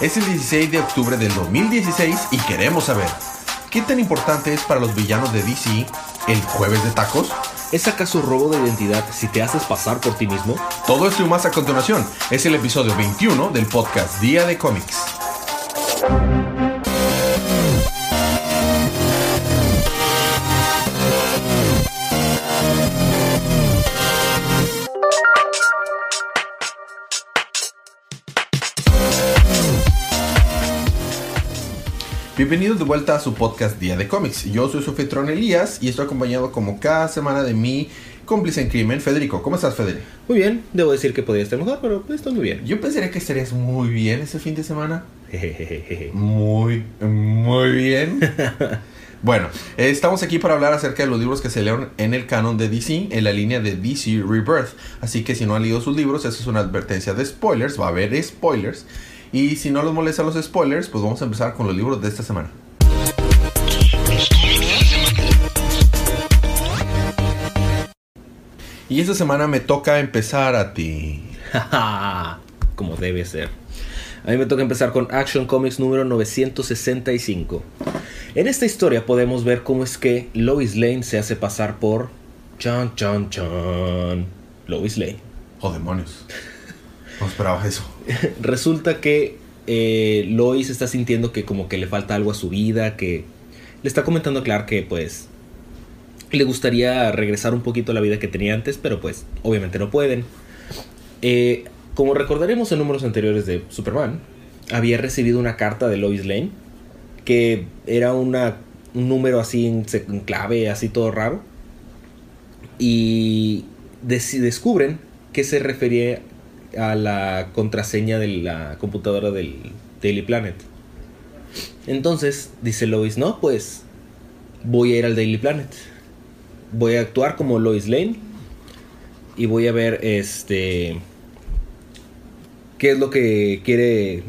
Es el 16 de octubre del 2016 y queremos saber, ¿qué tan importante es para los villanos de DC el jueves de tacos? ¿Es acaso robo de identidad si te haces pasar por ti mismo? Todo esto y más a continuación. Es el episodio 21 del podcast Día de Cómics. Bienvenidos de vuelta a su podcast Día de Cómics. Yo soy su anfitrión Elías y estoy acompañado como cada semana de mi cómplice en crimen, Federico. ¿Cómo estás, Federico? Muy bien, debo decir que podría estar mejor, pero estoy muy bien. Yo pensaría que estarías muy bien ese fin de semana. Muy, muy bien. bueno, estamos aquí para hablar acerca de los libros que se leyeron en el canon de DC, en la línea de DC Rebirth. Así que si no han leído sus libros, eso es una advertencia de spoilers, va a haber spoilers. Y si no les molestan los spoilers, pues vamos a empezar con los libros de esta semana. Y esta semana me toca empezar a ti. Como debe ser. A mí me toca empezar con Action Comics número 965. En esta historia podemos ver cómo es que Lois Lane se hace pasar por... Chan, chan, chan. Lois Lane. Oh, demonios. No eso. Resulta que eh, Lois está sintiendo que como que le falta algo a su vida, que le está comentando a Clark que pues le gustaría regresar un poquito a la vida que tenía antes, pero pues obviamente no pueden. Eh, como recordaremos en números anteriores de Superman, había recibido una carta de Lois Lane, que era una, un número así en, en clave, así todo raro, y des- descubren que se refería a la contraseña de la computadora del Daily Planet. Entonces dice Lois, no, pues voy a ir al Daily Planet. Voy a actuar como Lois Lane y voy a ver este qué es lo que quiere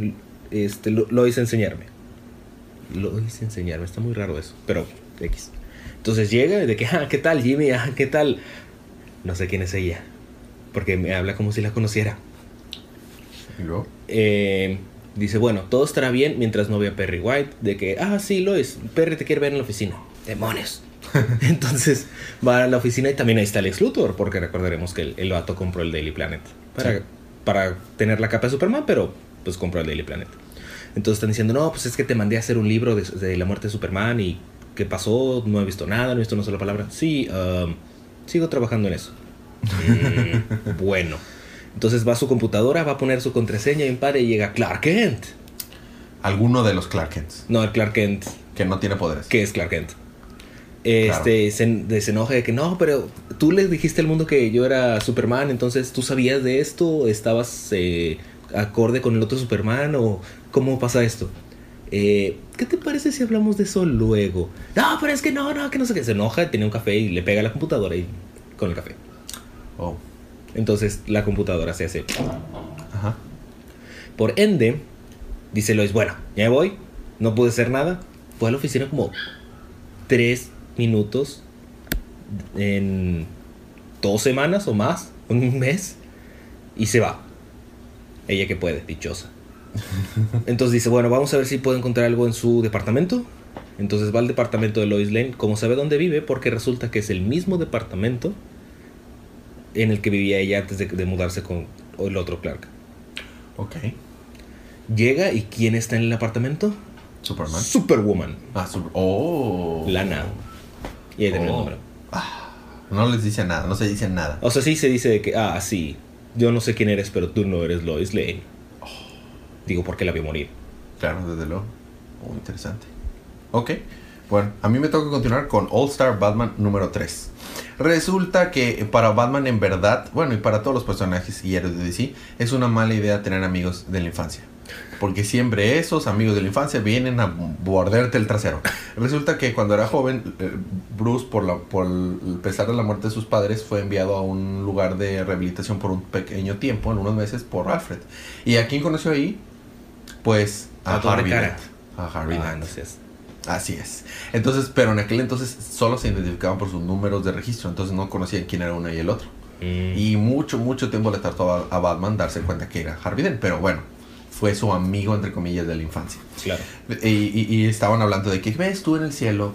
este Lo- Lois enseñarme. Lois enseñarme, está muy raro eso, pero X. Entonces llega de que, ah, ¿qué tal Jimmy? Ah, ¿qué tal? No sé quién es ella, porque me habla como si la conociera. ¿Y luego? Eh, dice, bueno, todo estará bien mientras no vea a Perry White. De que, ah, sí, Lois, Perry te quiere ver en la oficina. Demonios. Entonces va a la oficina y también ahí está Lex Luthor, porque recordaremos que el, el vato compró el Daily Planet para, Sí. para tener la capa de Superman, pero pues compró el Daily Planet. Entonces están diciendo, no, pues es que te mandé a hacer un libro de, de la muerte de Superman y qué pasó, no he visto nada, no he visto una sola palabra. Sí, um, sigo trabajando en eso. Mm, bueno. Entonces va a su computadora, va a poner su contraseña y pare y llega Clark Kent. Alguno de los Clark Kents, No, el Clark Kent. que no tiene poderes. ¿Qué es Clark Kent? Este se enoja de que no, pero tú le dijiste al mundo que yo era Superman, entonces tú sabías de esto, estabas eh, acorde con el otro Superman o cómo pasa esto. Eh, ¿Qué te parece si hablamos de eso luego? No, pero es que no, no, que no sé qué. Se enoja, tiene un café y le pega a la computadora y con el café. Oh, Entonces la computadora se hace ajá. Por ende, dice Lois, bueno, ya voy, no pude hacer nada. Fue a la oficina como tres minutos en dos semanas o más, un mes, y se va. Ella que puede, dichosa. Entonces dice, bueno, vamos a ver si puedo encontrar algo en su departamento. Entonces va al departamento de Lois Lane, como sabe dónde vive, porque resulta que es el mismo departamento en el que vivía ella antes de, de mudarse con el otro Clark. Ok. Llega y ¿quién está en el apartamento? Superman. Superwoman. Ah, super- Oh. Lana. Y ahí termina el Oh. número. No les dice nada, no se dice nada. O sea, sí se dice de que, ah, sí, yo no sé quién eres, pero tú no eres Lois Lane. Digo, porque la vio morir. Claro, desde luego. Oh, interesante. Ok. Bueno, a mí me toca continuar con All Star Batman número 3. Resulta que para Batman en verdad, bueno, y para todos los personajes y héroes de DC, es una mala idea tener amigos de la infancia. Porque siempre esos amigos de la infancia vienen a borderte el trasero. Resulta que cuando era joven, eh, Bruce, por, la, por el pesar de la muerte de sus padres, fue enviado a un lugar de rehabilitación por un pequeño tiempo, en unos meses, por Alfred. ¿Y a quién conoció ahí? Pues a, A Harvey. Dent. A Harvey Ah, Dent. no. Así es. Entonces, pero en aquel entonces solo se identificaban por sus números de registro, entonces no conocían quién era uno y el otro. Mm. Y mucho, mucho tiempo le tardó a, a Batman darse cuenta que era Harvey Dent, pero bueno, fue su amigo, entre comillas, de la infancia. Claro. Y, y- y estaban hablando de que ves tú en el cielo.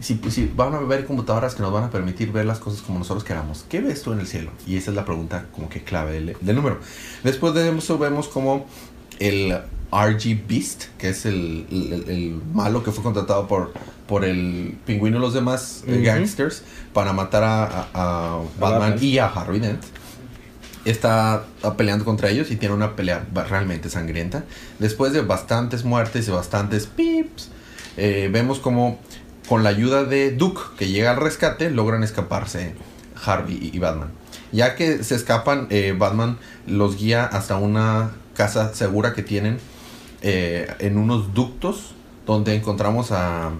Si, si van a ver computadoras que nos van a permitir ver las cosas como nosotros queramos, ¿qué ves tú en el cielo? Y esa es la pregunta como que clave del, del número. Después de eso vemos como el RG Beast, que es el, el- el malo que fue contratado por, por el pingüino y los demás eh, gangsters para matar a, a- a Batman y a Harvey Dent está peleando contra ellos y tiene una pelea realmente sangrienta. Después de bastantes muertes y bastantes pips, eh, vemos como con la ayuda de Duke, que llega al rescate, logran escaparse Harvey y, y Batman. Ya que se escapan, eh, Batman los guía hasta una casa segura que tienen eh, en unos ductos donde encontramos a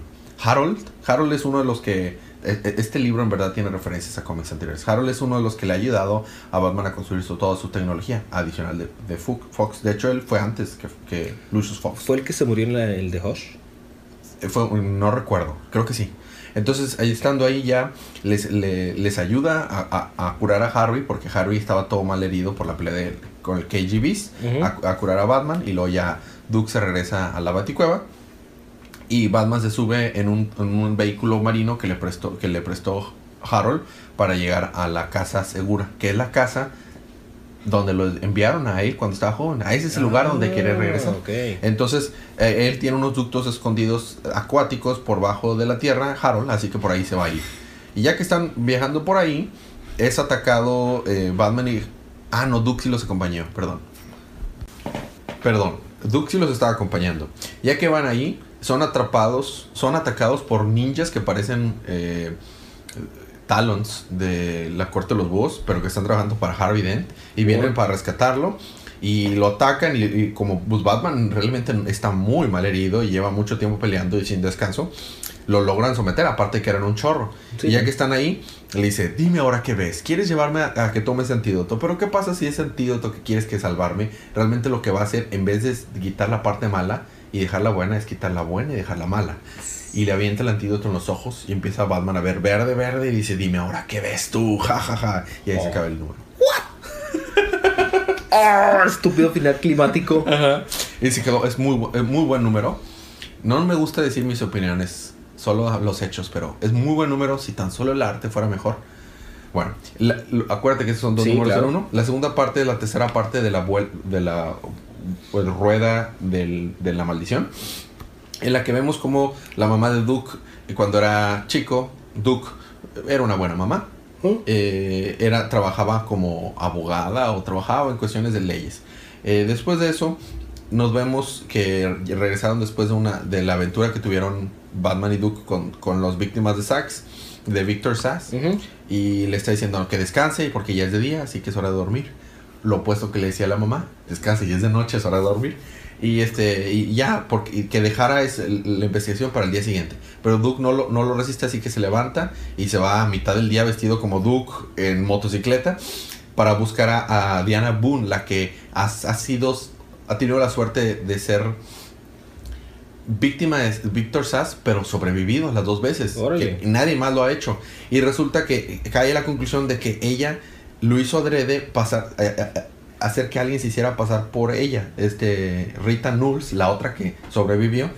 Harold. Harold es uno de los que... e- e- Este libro en verdad tiene referencias a cómics anteriores. Harold es uno de los que le ha ayudado a Batman a construir su- toda su tecnología adicional de, de Fox. De hecho, él fue antes que, que Lucius Fox. ¿Fue el que se murió en la- el de Hush? Eh, Fue, no recuerdo, creo que sí. Entonces, ahí estando ahí ya, les, le- les ayuda a, a- a curar a Harvey, porque Harvey estaba todo mal herido por la pelea de- con el a, a curar a Batman, y luego ya Duke se regresa a la Baticueva, y Batman se sube en un, en un vehículo marino que le, prestó, que le prestó Harold para llegar a la casa segura, que es la casa donde lo enviaron a él cuando estaba joven. A ese es el lugar donde quiere regresar. Ah. Entonces, eh, él tiene unos ductos escondidos acuáticos por bajo de la tierra, Harold, así que por ahí se va a ir. Y ya que están viajando por ahí, es atacado eh, Batman y... Ah, no, sí los acompañó, perdón. Perdón, Sí los estaba acompañando. Ya que van ahí, son atrapados, son atacados por ninjas que parecen eh, talons de la corte de los búhos, pero que están trabajando para Harvey Dent y vienen Oh. para rescatarlo y lo atacan y, y como pues, Batman realmente está muy mal herido y lleva mucho tiempo peleando y sin descanso, lo logran someter, aparte que eran un chorro. Sí. Y ya que están ahí, le dice, dime ahora qué ves, ¿quieres llevarme a, a que tome ese antídoto? Pero ¿qué pasa si ese antídoto que quieres que salvarme, realmente lo que va a hacer, en vez de quitar la parte mala y dejar la buena, es quitar la buena y dejar la mala? Y le avienta el antídoto en los ojos y empieza Batman a ver verde, verde y dice, dime ahora qué ves tú, jajaja. Ja, ja". Y ahí se Oh. acaba el número. ¡Ah! Estúpido final climático. Y se quedó, es muy, es muy buen número. No me gusta decir mis opiniones, solo los hechos, pero es muy buen número si tan solo el arte fuera mejor. Bueno, la- acuérdate que esos son dos Sí, números claro. uno. La segunda parte, la tercera parte de la, vuel- de la pues, rueda del- de la maldición, en la que vemos como la mamá de Duke, cuando era chico, Duke era una buena mamá. ¿Mm? Eh, era, trabajaba como abogada o trabajaba en cuestiones de leyes. Eh, después de eso, nos vemos que regresaron después de una de la aventura que tuvieron Batman y Duke con, con los víctimas de Sax, de Victor Sass, y le está diciendo que descanse porque ya es de día, así que es hora de dormir. Lo opuesto que le decía a la mamá, descanse, ya es de noche, es hora de dormir. Y este y ya, porque y que dejara es la investigación para el día siguiente. Pero Duke no lo, no lo resiste, así que se levanta y se va a mitad del día vestido como Duke en motocicleta para buscar a, a Diana Boone, la que ha, ha sido, ha tenido la suerte de ser víctima de Victor Sass, pero sobrevivido las dos veces. Que nadie más lo ha hecho. Y resulta que cae a la conclusión de que ella lo hizo adrede pasar, eh, eh, eh, hacer que alguien se hiciera pasar por ella. Este, Rita Knowles, la otra que sobrevivió,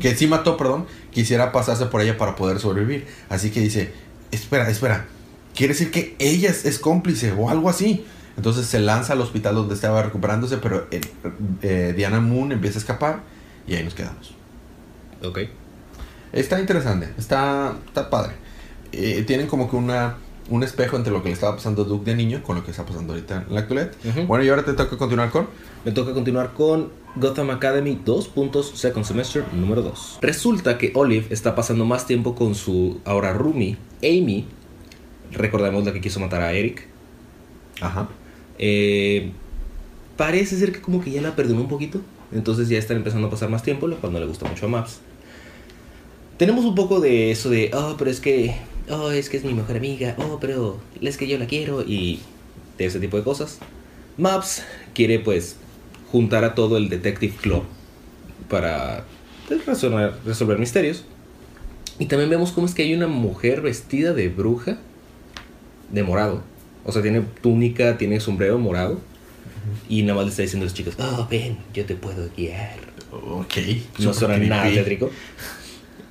que sí mató, perdón, quisiera pasarse por ella para poder sobrevivir. Así que dice, espera, espera, quiere decir que ella es, es cómplice o algo así. Entonces se lanza al hospital donde estaba recuperándose, pero eh, Diana Moon empieza a escapar y ahí nos quedamos. Ok. Está interesante, está, está padre. Eh, tienen como que una, un espejo entre lo que le estaba pasando a Duke de niño con lo que está pasando ahorita en la actualidad. Bueno, y ahora te toca continuar con... Me toca continuar con Gotham Academy 2 puntos Second Semester número 2. Resulta que Olive está pasando más tiempo con su ahora roomie, Amy. Recordemos la que quiso matar a Eric. Ajá. Eh, parece ser que como que ya la perdonó un poquito. Entonces ya están empezando a pasar más tiempo, lo cual no le gusta mucho a Maps. Tenemos un poco de eso de, oh, pero es que, oh, es que es mi mejor amiga, oh, pero es que yo la quiero y de ese tipo de cosas. Maps quiere pues juntar a todo el Detective Club para pues, resolver, resolver misterios. Y también vemos cómo es que hay una mujer vestida de bruja de morado. O sea, tiene túnica, tiene sombrero morado. Y nada más le está diciendo a los chicos, oh, ven, yo te puedo guiar. Ok. No suena nada tétrico.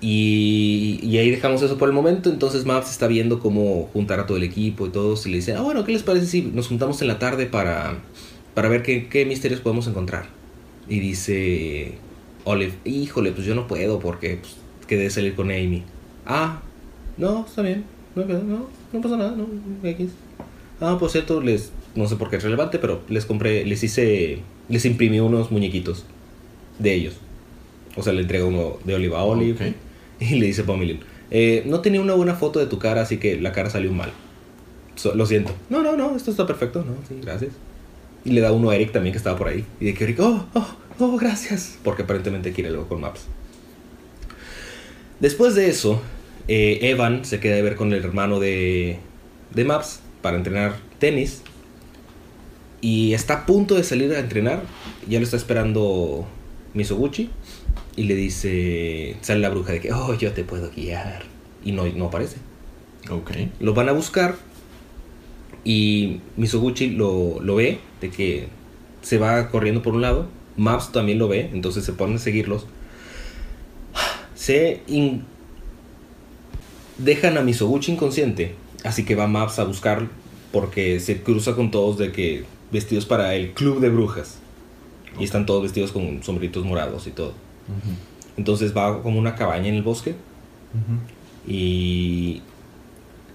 Y, ahí dejamos eso por el momento. Entonces Maps está viendo cómo juntar a todo el equipo y todos. Y le dice, ah, bueno, ¿qué les parece si nos juntamos en la tarde para, para ver qué, misterios podemos encontrar? Y dice Olive, híjole, pues yo no puedo porque pues, quedé de salir con Amy. Ah, no, está bien. No, no, no pasa nada, no, X. Ah, por cierto, les, no sé por qué es relevante, pero les compré, les hice, les imprimí unos muñequitos de ellos. O sea, le entrega uno de Olive a Olive. Y le dice Pamela, eh, no tenía una buena foto de tu cara, así que la cara salió mal. So- lo siento. No, no, no, esto está perfecto, no, sí, gracias. Y le da uno a Eric también que estaba por ahí. Y de que Eric, oh, oh, oh, gracias. Porque aparentemente quiere algo con Maps. Después de eso, eh, Evan se queda de ver con el hermano de, de Maps para entrenar tenis. Y está a punto de salir a entrenar. Ya lo está esperando Misoguchi. Y le dice, sale la bruja de que, oh, yo te puedo guiar. Y no, no aparece. Ok. Los van a buscar. Y Misoguchi lo, lo ve, de que se va corriendo por un lado. Maps también lo ve, entonces se ponen a seguirlos. Se in- dejan a Misoguchi inconsciente, así que va Maps a buscar porque se cruza con todos de que vestidos para el club de brujas. Y están todos vestidos con sombritos morados y todo. Entonces va como una cabaña en el bosque y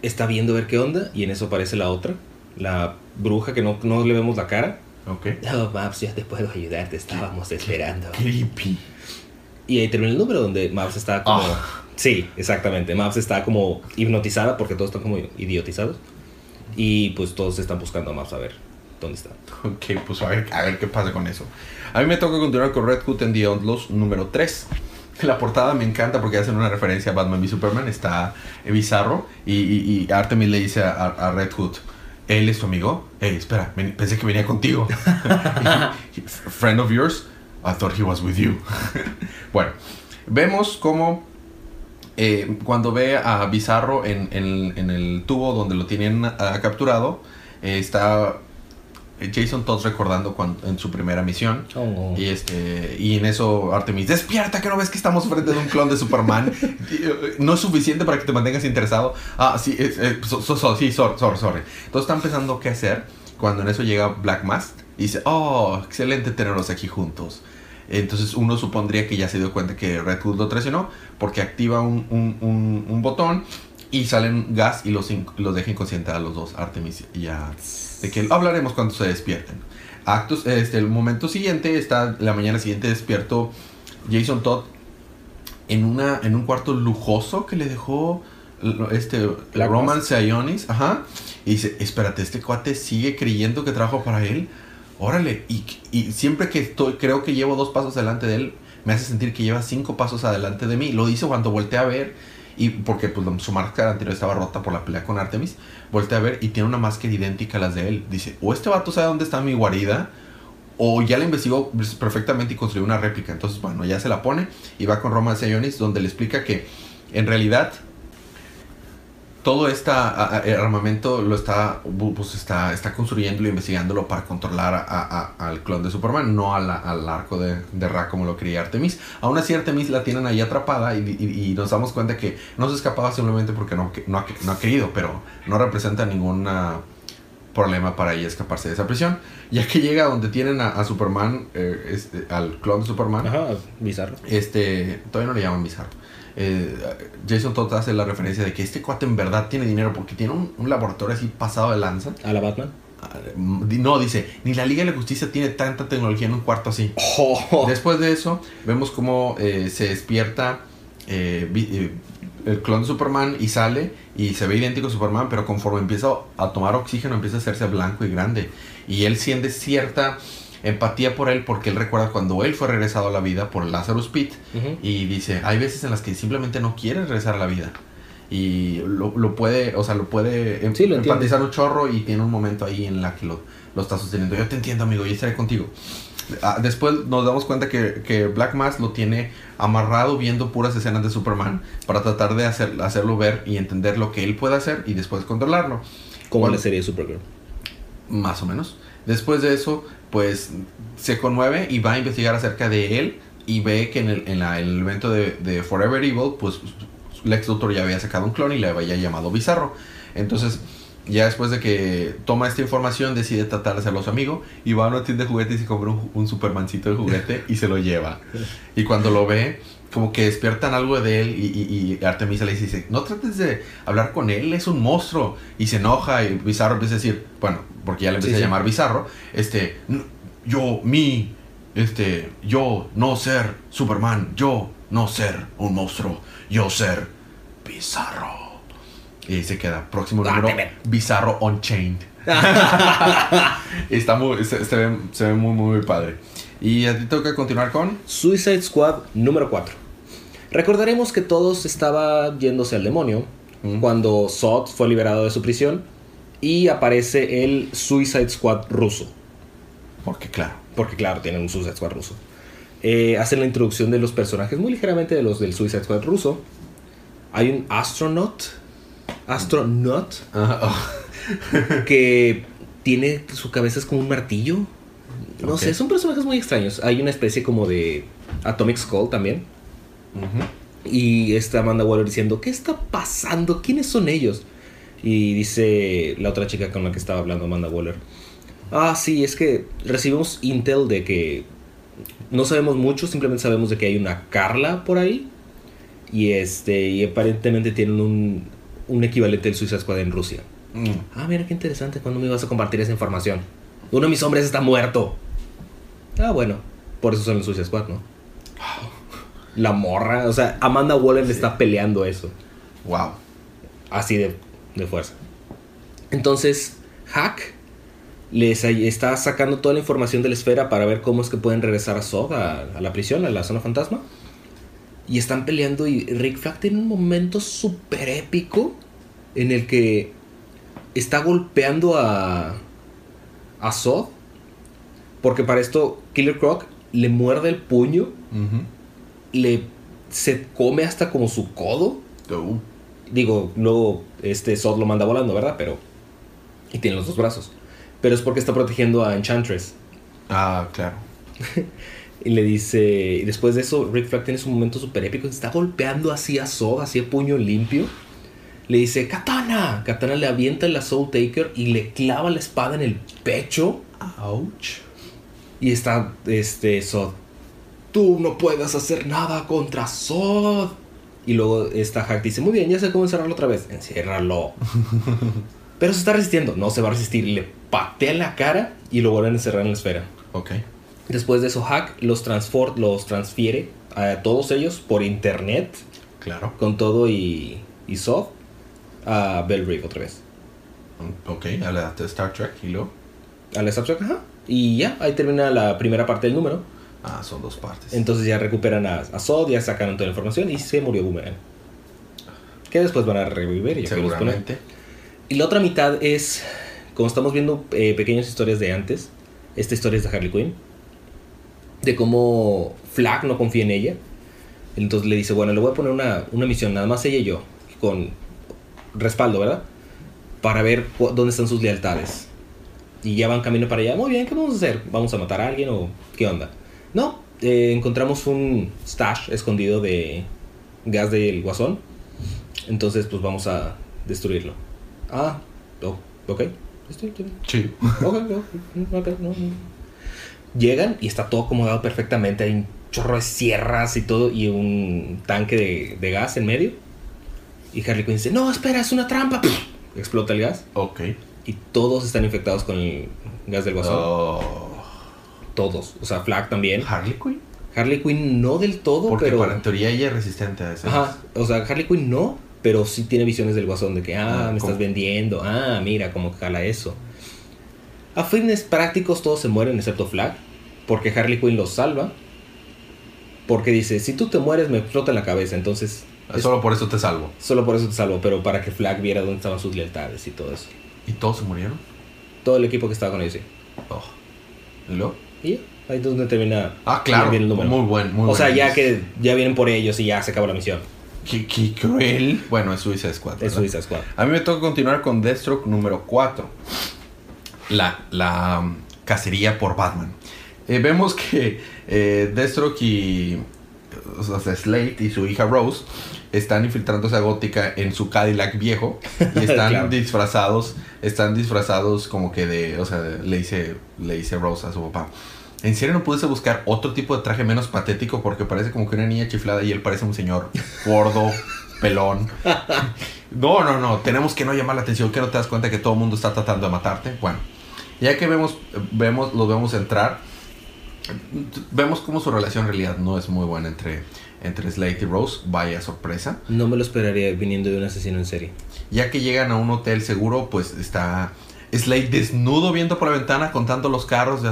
está viendo a ver qué onda y en eso aparece la otra, la bruja que no, no le vemos la cara. Ok. Oh, Maps, ya te puedo ayudar, te estábamos esperando. Creepy. Y ahí termina el número donde Maps está como... Ah. Sí, exactamente. Maps está como hipnotizada porque todos están como idiotizados. Y pues todos están buscando a Maps a ver dónde está. Ok, pues a ver, a ver qué pasa con eso. A mí me toca continuar con Red Hood and the Outlaws número 3. La portada me encanta porque hacen una referencia a Batman v Superman. Está bizarro. Y, y, y Artemis le dice a, a Red Hood: ¿Él es tu amigo? Hey, espera, pensé que venía contigo. Friend of yours? I thought he was with you. bueno, vemos cómo eh, cuando ve a Bizarro en, en- en el tubo donde lo tienen ah, capturado, eh, está Jason Todd recordando cuando, en su primera misión. Oh. Y, este, y en eso Artemis, despierta que no ves que estamos frente de un clon de Superman. Eh, no es suficiente para que te mantengas interesado. Ah, sí, es- eh, so- so- so- sí, sorry, sorry, sorry. Entonces están pensando qué hacer cuando en eso llega Black Mask y dice, oh, excelente tenerlos aquí juntos. Entonces uno supondría que ya se dio cuenta que Red Hood lo traicionó porque activa un, un- un- un botón y salen gas y los, los deja inconscientes a los dos, Artemis y a... De que hablaremos cuando se despierten. Actos, este, el momento siguiente, está la mañana siguiente despierto Jason Todd en, una, en un cuarto lujoso que le dejó este Black Romance a Ionis, ajá, y dice, espérate, este cuate sigue creyendo que trabajo para él, órale, y, y siempre que estoy, creo que llevo dos pasos adelante de él, me hace sentir que lleva cinco pasos adelante de mí, lo dice cuando volteé a ver, y porque pues su máscara anterior estaba rota por la pelea con Artemis, volteé a ver y tiene una máscara idéntica a las de él, dice, o este vato sabe dónde está mi guarida, o ya la investigó perfectamente y construyó una réplica. Entonces, bueno, ya se la pone y va con Roman Sionis, donde le explica que en realidad todo este armamento lo está, pues está, está construyéndolo, investigándolo para controlar a- a- al clon de Superman, no a la- al arco de, de Ra como lo quería Artemis. Aún así, Artemis la tienen ahí atrapada y, y- y nos damos cuenta que no se escapaba simplemente porque no, ha, no ha querido, pero no representa ningún problema para ella escaparse de esa prisión. Ya que llega donde tienen a, a Superman, eh, este, al clon de Superman, Ajá, bizarro. este, todavía no le llaman bizarro. Eh, Jason Todd hace la referencia de que este cuate en verdad tiene dinero porque tiene un, un laboratorio así pasado de lanza. A la Batman. Ah, No, dice, ni la Liga de la Justicia tiene tanta tecnología en un cuarto así. Oh. Después de eso, vemos cómo eh, se despierta eh, eh, el clon de Superman y sale y se ve idéntico a Superman, pero conforme empieza a tomar oxígeno empieza a hacerse blanco y grande. Y él siente cierta empatía por él porque él recuerda cuando él fue regresado a la vida por Lazarus Pit Ujú. y dice, hay veces en las que simplemente no quiere regresar a la vida. Y lo, lo puede, o sea, lo puede em- Sí, lo empatizar un chorro y tiene un momento ahí en la que lo, lo está sosteniendo. Yo te entiendo, amigo, yo estaré contigo. Ah, Después nos damos cuenta que, que Black Mass lo tiene amarrado viendo puras escenas de Superman para tratar de hacer, hacerlo ver y entender lo que él puede hacer y después controlarlo. Como Bueno. la serie de Supergirl. Más o menos. Después de eso, pues se conmueve y va a investigar acerca de él y ve que en el, en la- el evento de, de Forever Evil, pues Lex Luthor ya había sacado un clon y le había llamado Bizarro. Entonces, ya después de que toma esta información, decide tratar de hacerlo su amigo y va a una tienda de juguetes y compra un, un Supermancito de juguete y se lo lleva. Y cuando lo ve, como que despiertan algo de él y, y- y Artemisa le dice, no trates de hablar con él, es un monstruo. Y se enoja y Bizarro empieza a decir, bueno, porque ya le empieza Sí, sí. a llamar Bizarro, este, "N- yo, mi, este, yo no ser Superman, yo no ser un monstruo, yo ser Bizarro. Y se queda, próximo número. Bizarro Unchained. Está muy, se, se ve, se ve muy, muy padre. Y a ti toca continuar con... Suicide Squad número 4. Recordaremos que todos estaba yéndose al demonio Mm. cuando Zod fue liberado de su prisión y aparece el Suicide Squad ruso. Porque claro. Porque claro, tienen un Suicide Squad ruso. Eh, hacen la introducción de los personajes muy ligeramente de los del Suicide Squad ruso. Hay un astronaut. Astronaut. que tiene su cabeza es como un martillo. No sé, son personajes muy extraños. Hay una especie como de Atomic Skull también. Y está Amanda Waller diciendo, ¿qué está pasando? ¿Quiénes son ellos? Y dice la otra chica con la que estaba hablando Amanda Waller. Ah, sí, es que recibimos intel de que no sabemos mucho, simplemente sabemos de que hay una Carla por ahí. Y este, y aparentemente tienen un, un equivalente del Suicide Squad en Rusia. Mm. Ah, mira qué interesante, ¿cuándo me ibas a compartir esa información? Uno de mis hombres está muerto. Ah, bueno, por eso son el Suicide Squad, ¿no? La morra, o sea, Amanda Waller le está peleando eso, Wow. así de, de fuerza. Entonces, Hack les está sacando toda la información de la esfera para ver cómo es que pueden regresar a Zod, a, a la prisión, a la zona fantasma. Y están peleando y Rick Flag tiene un momento súper épico en el que está golpeando a, a Zod. Porque para esto Killer Croc le muerde el puño, Ujú. Le se come hasta como su codo. Digo, luego este Zod lo manda volando, ¿verdad? Pero. Y tiene los dos brazos. Pero es porque está protegiendo a Enchantress. Ah, claro. Y le dice. Y después de eso, Rick Flag tiene su momento súper épico. Está golpeando así a Zod, así a puño limpio. Le dice: Katana. Katana le avienta la Soul Taker y le clava la espada en el pecho. Ouch. Y está este Zod. Tú no puedes hacer nada contra Zod. Y luego esta Hack dice, muy bien, ya sé cómo encerrarlo otra vez. Enciérralo. Pero se está resistiendo. No se va a resistir. Le patea en la cara y lo vuelven a encerrar en la esfera. Ok. Después de eso, Hack los, los transfiere a todos ellos por internet. Claro. Con todo y, y Zod. A Bell Reeve otra vez. Mm, Ok, a la Star Trek y luego. A la Star Trek, ajá. Y ya, ahí termina la primera parte del número. Ah, son dos partes. Entonces ya recuperan a, a Zod, ya sacaron toda la información y se murió Boomerang. Que después van a revivir. ya. Seguramente. Y la otra mitad es, como estamos viendo eh, pequeñas historias de antes, esta historia es de Harley Quinn, de cómo Flag no confía en ella. Entonces le dice, bueno, le voy a poner una, una misión, nada más ella y yo, con respaldo, ¿verdad? Para ver dónde están sus lealtades. Y ya van camino para allá. Muy bien, ¿qué vamos a hacer? ¿Vamos a matar a alguien o qué onda? No, eh, encontramos un stash escondido de gas del guasón. Entonces, pues vamos a destruirlo. Ah, oh, ok. Sí. ok, ok, ok, no, no. Llegan y está todo acomodado perfectamente. Hay un chorro de sierras y todo y un tanque de, de gas en medio. Y Harley Quinn dice, no, espera, es una trampa. Explota el gas Ok. y todos están infectados con el gas del guasón. Oh. Todos. O sea, Flag también. Harley Quinn. Harley Quinn no del todo, Porque pero... para en teoría ella es resistente a eso. Ajá, o sea, Harley Quinn no, pero sí tiene visiones del guasón de que, ah, Ah, me ¿cómo? estás vendiendo, ah, mira cómo jala eso. A fines prácticos todos se mueren excepto Flag, porque Harley Quinn los salva. Porque dice, si tú te mueres me explota la cabeza, entonces es- Solo por eso te salvo. solo por eso te salvo, pero para que Flag viera dónde estaban sus lealtades y todo eso. ¿Y todos se murieron? Todo el equipo que estaba con ellos, sí. Oh. ¿Y luego? Y ahí es donde termina. Ah, claro. bien el número. Muy buen, muy o sea, buen. ya que ya vienen por ellos y ya se acabó la misión. Qué, qué cruel. Bueno, es Suicide Squad. Es. Suicide Squad. A mí me toca continuar con Deathstroke número 4. La, la, cacería por Batman. Eh, vemos que eh, Deathstroke y o sea, Slate y su hija Rose están infiltrándose a Gótica en su Cadillac viejo y están Claro. disfrazados, están disfrazados como que de, o sea, le dice, le dice Rose a su papá. ¿En serio no pudiste buscar otro tipo de traje menos patético? Porque parece como que una niña chiflada y él parece un señor gordo, pelón. No, no, no. Tenemos que no llamar la atención. Que no te das cuenta que todo el mundo está tratando de matarte. Bueno, ya que vemos, vemos, los vemos entrar, vemos cómo su relación en realidad no es muy buena entre, entre Slate y Rose. Vaya sorpresa. No me lo esperaría viniendo de un asesino en serie. Ya que llegan a un hotel seguro, pues está Slade desnudo viendo por la ventana, contando los carros,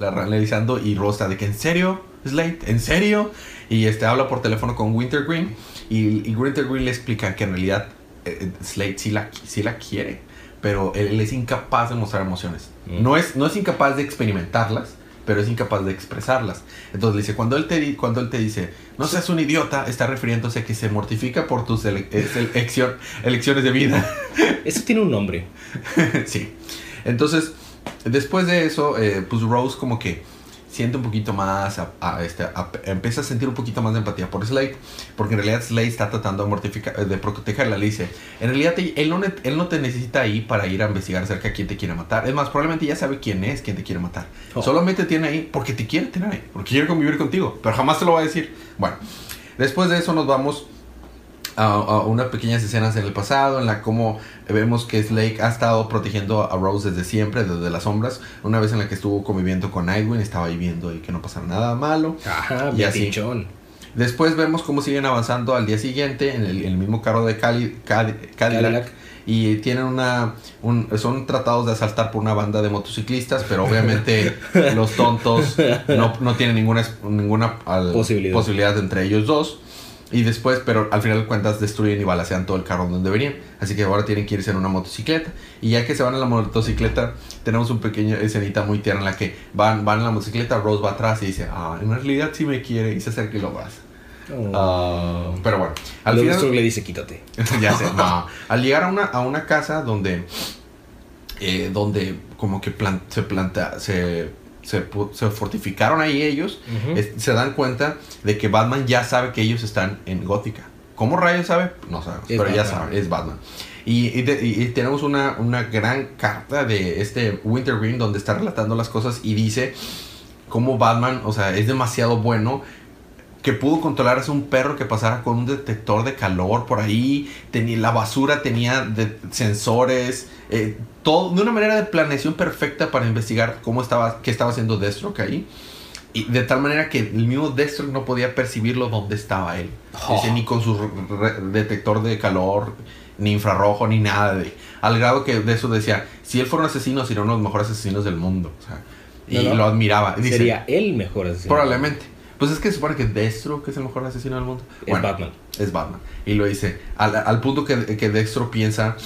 analizando, y Rose está de que, ¿en serio, Slade? ¿En serio? Y este habla por teléfono con Wintergreen, y, y Wintergreen le explica que en realidad eh, Slade sí la, sí la quiere, pero él, él es incapaz de mostrar emociones. Mm. No, es, no es incapaz de experimentarlas, pero es incapaz de expresarlas. Entonces le dice, cuando él te, cuando él te dice, no seas un idiota, está refiriéndose a que se mortifica por tus ele- elecciones de vida. Eso tiene un nombre. sí. Entonces, después de eso, eh, pues Rose como que siente un poquito más, a- a este, a- empieza a sentir un poquito más de empatía por Slade, porque en realidad Slade está tratando de mortificar, de protegerla. Le dice, en realidad él, no, él no te necesita ahí para ir a investigar acerca de quién te quiere matar. Es más, probablemente ya sabe quién es quien te quiere matar. Oh. Solamente te tiene ahí porque te quiere tener ahí, porque quiere convivir contigo, pero jamás te lo va a decir. Bueno, después de eso nos vamos a, a unas pequeñas escenas en el pasado en la como vemos que Slake ha estado protegiendo a Rose desde siempre, desde las sombras. Una vez en la que estuvo conviviendo con Nightwing, estaba ahí viendo y que no pasara nada malo. Ajá, Y así. Después vemos cómo siguen avanzando al día siguiente en el, en el mismo carro de Cali, Cadi- Cadillac. Cadillac. Y tienen una. un- son tratados de asaltar por una banda de motociclistas, pero obviamente los tontos no, no tienen ninguna, ninguna al- Posibilidad. posibilidad entre ellos dos. Y después, pero al final de cuentas, destruyen y balacean todo el carro donde venían. Así que ahora tienen que irse en una motocicleta. Y ya que se van en la motocicleta, tenemos un pequeño escenita muy tierna en la que van, van en la motocicleta, Rose va atrás y dice, ah, en realidad sí me quiere, y se acerca y lo abraza. Oh. Ah, pero bueno, al Luego final... Le dice, quítate. ya sé, no. Al llegar a una, a una casa donde, eh, donde como que plan- se planta, se, se, se fortificaron ahí ellos, es- se dan cuenta de que Batman ya sabe que ellos están en Gótica. ¿Cómo rayos sabe? No sabemos, Es pero ya sabe, es Batman. Y, y de- y- y tenemos una, una gran carta de este Wintergreen donde está relatando las cosas y dice cómo Batman, o sea, es demasiado bueno que pudo controlar a un perro que pasara con un detector de calor por ahí, tenía, la basura tenía de- sensores, eh, todo de una manera de planeación perfecta para investigar cómo estaba, qué estaba haciendo Deathstroke ahí. Y de tal manera que el mismo Deathstroke no podía percibirlo donde estaba él. Oh. Ni con su detector de calor, ni infrarrojo, ni nada. De, al grado que de eso decía, si él fuera un asesino, sería uno de los mejores asesinos del mundo. O sea, y No, no. lo admiraba. Dice, Sería el mejor asesino. Probablemente. Pues es que se supone que Deathstroke es el mejor asesino del mundo. Es Bueno, Batman. Es Batman. Y lo dice. Al, al punto que, que Dextro piensa.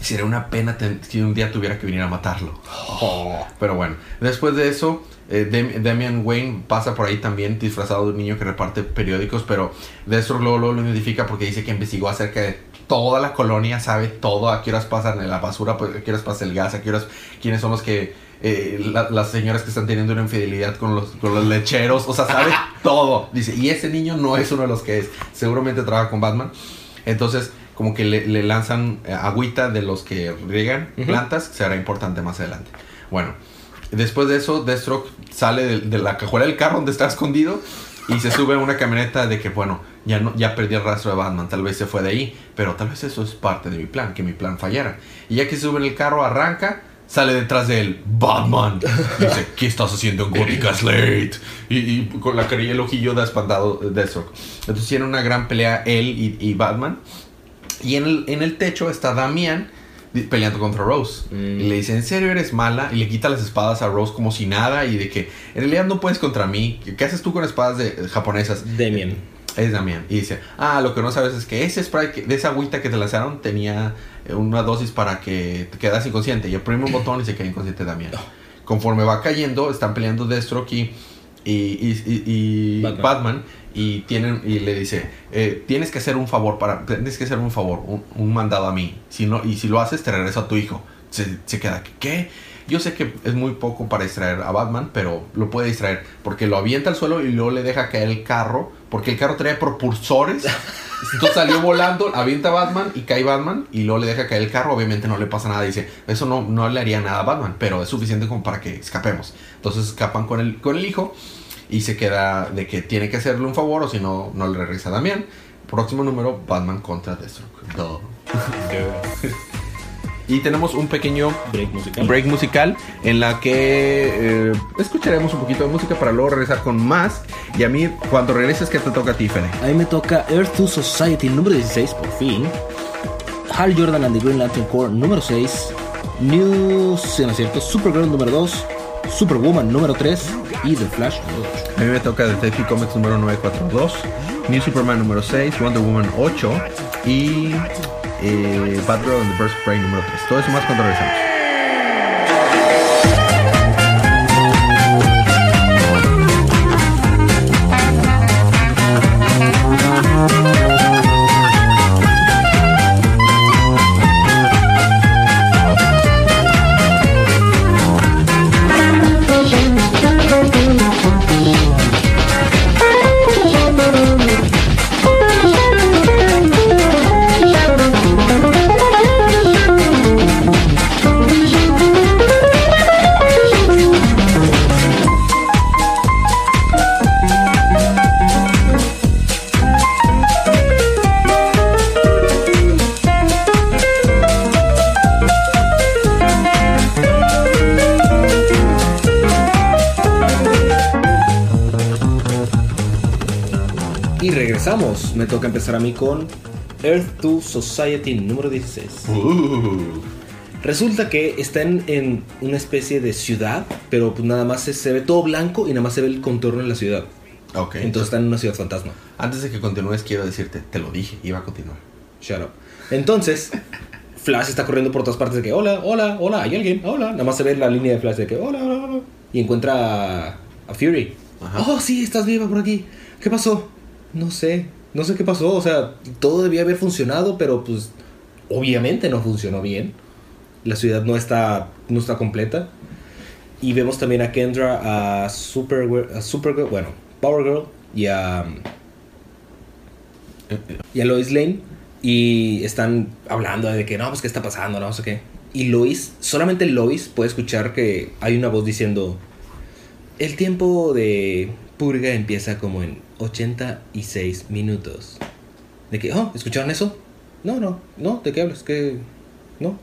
Sería una pena si un día tuviera que venir a matarlo. Oh. Pero bueno, después de eso, eh, Dem- Damian Wayne pasa por ahí también disfrazado de un niño que reparte periódicos, pero Destro luego, luego lo identifica porque dice que investigó acerca de toda la colonia, sabe todo, a qué horas pasan la basura, pues, a qué horas pasa el gas, a qué horas, quiénes son los que, eh, la- las señoras que están teniendo una infidelidad con los, con los lecheros, o sea, sabe todo. Dice, y ese niño no es uno de los que es, seguramente trabaja con Batman. Entonces, como que le, le lanzan eh, agüita de los que riegan plantas, será importante más adelante. Bueno, después de eso, Deathstroke sale de, de la cajuela del carro donde está escondido y se sube a una camioneta de que, bueno, ya, no, ya perdí el rastro de Batman, tal vez se fue de ahí, pero tal vez eso es parte de mi plan, que mi plan fallara. Y ya que se sube en el carro, arranca, sale detrás de él, Batman. Dice, ¿qué estás haciendo en Gótica Slate? Y, y con la carilla y el ojillo de espantado eh, Deathstroke. Entonces tiene una gran pelea él y, y Batman. Y en el, en el techo está Damian peleando contra Rose. Mm. Y le dice, ¿en serio eres mala? Y le quita las espadas a Rose como si nada. Y de que, en realidad no puedes contra mí. ¿Qué haces tú con espadas de, de japonesas? Demian. Es Damian. Y dice, ah, lo que no sabes es que ese spray, que- de esa agüita que te lanzaron, tenía eh, una dosis para que te quedas inconsciente. Y oprime un botón y se queda inconsciente Damian. Conforme va cayendo, están peleando Deathstroke y, y, y, y- y Batman. Batman. y, tienen, y le dice, eh, tienes que hacer un favor, para, tienes que hacer un favor, un, un mandado a mí. Si no, y si lo haces, te regreso a tu hijo. Se, se queda, ¿qué? Yo sé que es muy poco para distraer a Batman, pero lo puede distraer porque lo avienta al suelo y luego le deja caer el carro, porque el carro trae propulsores. Entonces salió volando, avienta Batman y cae Batman y luego le deja caer el carro. Obviamente no le pasa nada. Dice, eso no, no le haría nada a Batman, pero es suficiente como para que escapemos. Entonces escapan con el, con el hijo y se queda de que tiene que hacerle un favor o si no, no le regresa a Damián. Próximo número, Batman contra Deathstroke. Duh. Y tenemos un pequeño Break musical. break musical en la que eh, escucharemos un poquito de música para luego regresar con más. Y a mí, cuando regreses, ¿qué te toca a ti, Fede? A mí me toca Earth to Society número 16, por fin. Hal Jordan and the Green Lantern Corps número 6. New, no es cierto, Supergirl número 2. Superwoman número 3. Y The Flash número 8. A mí me toca Detective Comics número 942, New Superman número 6, Wonder Woman 8 y eh, Batgirl and the Prey número 3. Todo eso más cuando regresamos. Me toca empezar a mí con Earth to Society número 16. Uh, Resulta que está en, una especie de ciudad, pero pues nada más se, se ve todo blanco y nada más se ve el contorno de la ciudad. ok, Entonces está en una ciudad fantasma. antes de que continúes, quiero decirte, te lo dije, iba a continuar. Shut up. Entonces, Flash está corriendo por todas partes de que, hola, hola, hola, hay alguien, hola. Nada más se ve la línea de Flash de que, hola, hola, hola. Y encuentra a, a Fury. Ajá. Oh, sí, estás viva por aquí. ¿Qué pasó? No sé, no sé qué pasó. O sea, todo debía haber funcionado, pero pues obviamente no funcionó bien. La ciudad no está, no está completa. Y vemos también a Kendra, a Supergirl, a Supergirl, bueno, Power Girl y a, y a Lois Lane y están hablando de que no, pues qué está pasando, no sé qué. Y Lois, solamente Lois puede escuchar que hay una voz diciendo, el tiempo de purga empieza como en 86 minutos. De que, oh, ¿escucharon eso? No, no, no, ¿de qué hablas? ¿Qué? No.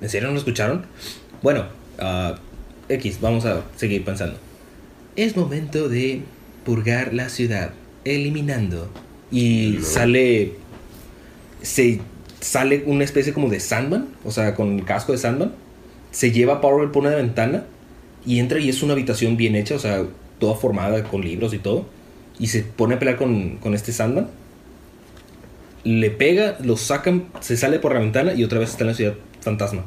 ¿En serio no lo escucharon? Bueno, ah, X, vamos a seguir pensando. Es momento de purgar la ciudad, eliminando. Y sale. Se sale una especie como de Sandman, o sea, con el casco de Sandman. Se lleva a Power por una ventana y entra y es una habitación bien hecha, o sea, toda formada con libros y todo. Y se pone a pelear con, con este Sandman. Le pega, lo sacan, se sale por la ventana y otra vez está en la ciudad fantasma.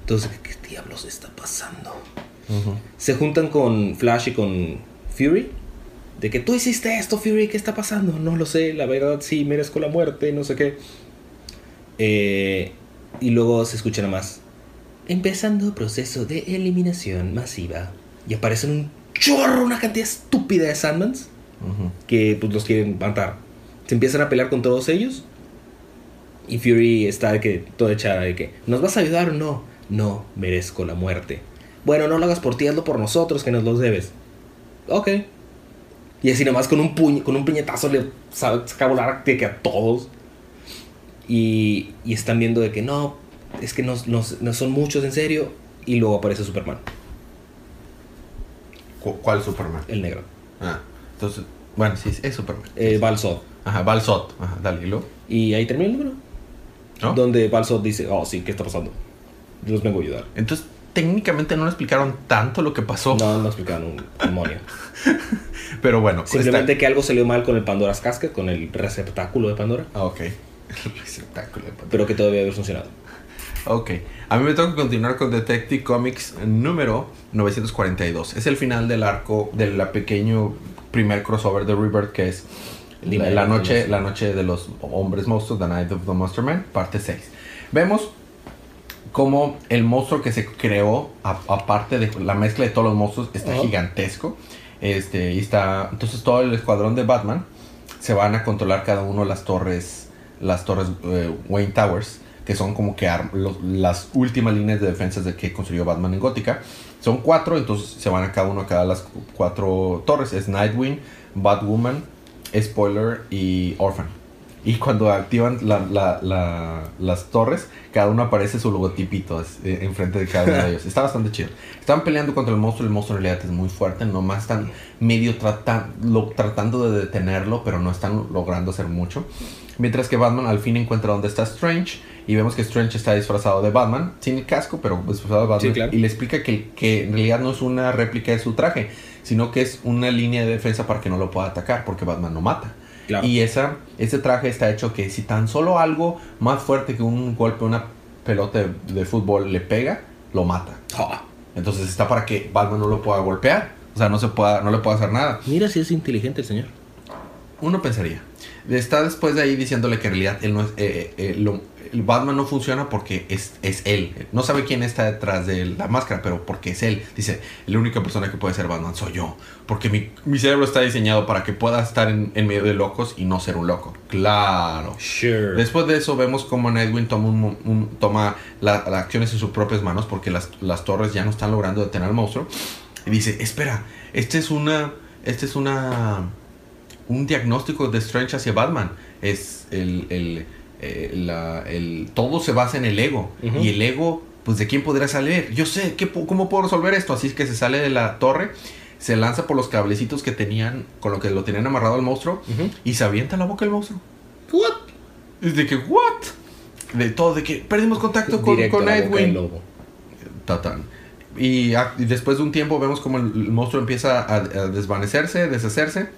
Entonces, ¿qué, qué diablos está pasando? ujú. Se juntan con Flash y con Fury. De que tú hiciste esto, Fury, ¿qué está pasando? No lo sé, la verdad sí, merezco la muerte, no sé qué. Eh, y luego se escucha nada más. Empezando proceso de eliminación masiva. Y aparecen un chorro, una cantidad estúpida de Sandmans Que pues, los quieren matar. Se empiezan a pelear con todos ellos. Y Fury está de que toda echada de que ¿nos vas a ayudar o no? No, merezco la muerte. Bueno, no lo hagas por ti, hazlo por nosotros que nos los debes. Ok. Y así nomás con un puñ con un puñetazo le sa- saca a volar de que a todos. Y, y están viendo de que no, es que no, no- no son muchos en serio. Y luego aparece Superman, ¿Cu- ¿Cuál Superman? el negro. Ah, entonces, bueno, sí, es Superman. Eh, Balzod. Ajá, Balsot. Ajá, dale, ¿y luego? Y ahí termina el número. ¿No? Donde Balsot dice, oh sí, ¿qué está pasando? Yo los vengo a ayudar. Entonces, técnicamente no explicaron tanto lo que pasó. No, no explicaron un demonio. Pero bueno, Simplemente está- que algo salió mal con el Pandora's Casket, con el receptáculo de Pandora, Ah, ok. El receptáculo de Pandora. pero que todavía haber funcionado. Ok. A mí me toca continuar con Detective Comics número 942. Es el final del arco del la pequeño primer crossover de Rebirth que es la, noche, la noche de los hombres monstruos, The Night of the Monster Man, parte 6. Vemos como el monstruo que se creó, aparte de la mezcla de todos los monstruos, está gigantesco. Este, y está, entonces todo el escuadrón de Batman se van a controlar cada uno las torres, las torres eh, Wayne Towers, que son como que los- las últimas líneas de defensa de que construyó Batman en Gótica. Son cuatro, entonces se van a cada uno a cada las cu- cuatro torres. Es Nightwing, Batwoman, Spoiler y Orphan. Y cuando activan la- la- la- las torres, cada uno aparece su logotipito eh, enfrente de cada uno de ellos. Está bastante chido. Están peleando contra el monstruo, el monstruo en realidad es muy fuerte, nomás están medio trata- lo- tratando de detenerlo, pero no están logrando hacer mucho. Mientras que Batman al fin encuentra dónde está Strange y vemos que Strange está disfrazado de Batman, sin el casco, pero disfrazado de Batman. Sí, claro. Y le explica que, que en realidad no es una réplica de su traje, sino que es una línea de defensa para que no lo pueda atacar, porque Batman no mata. Claro. Y esa, ese traje está hecho que si tan solo algo más fuerte que un golpe, una pelota de, de fútbol le pega, lo mata. Entonces está para que Batman no lo pueda golpear. O sea, no, se pueda, no le pueda hacer nada. Mira si es inteligente el señor. Uno pensaría. Está después de ahí diciéndole que en realidad él no es, eh, eh, lo- el Batman no funciona porque es, es él. No sabe quién está detrás de la máscara, pero porque es él. Dice, la única persona que puede ser Batman soy yo. Porque mi, mi cerebro está diseñado para que pueda estar en, en medio de locos y no ser un loco. Claro. Sure. Después de eso vemos como Nightwing toma, un- un- toma la- las acciones en sus propias manos porque las, las torres ya no están logrando detener al monstruo. Y dice, espera, este es una... Este es una... Un diagnóstico de Strange hacia Batman. Es el... el, eh, la- el- todo se basa en el ego. Y el ego, pues de quién podría salir. Yo sé, ¿qué, ¿cómo puedo resolver esto? Así es que se sale de la torre. Se lanza por los cablecitos que tenían, con lo que lo tenían amarrado al monstruo. Y se avienta la boca el monstruo. What? Es de que, ¿what? De todo, de que perdimos contacto con, Directo Nightwing. lobo. Tatán. Y, ah, y después de un tiempo vemos como el, el monstruo empieza a, a desvanecerse, deshacerse.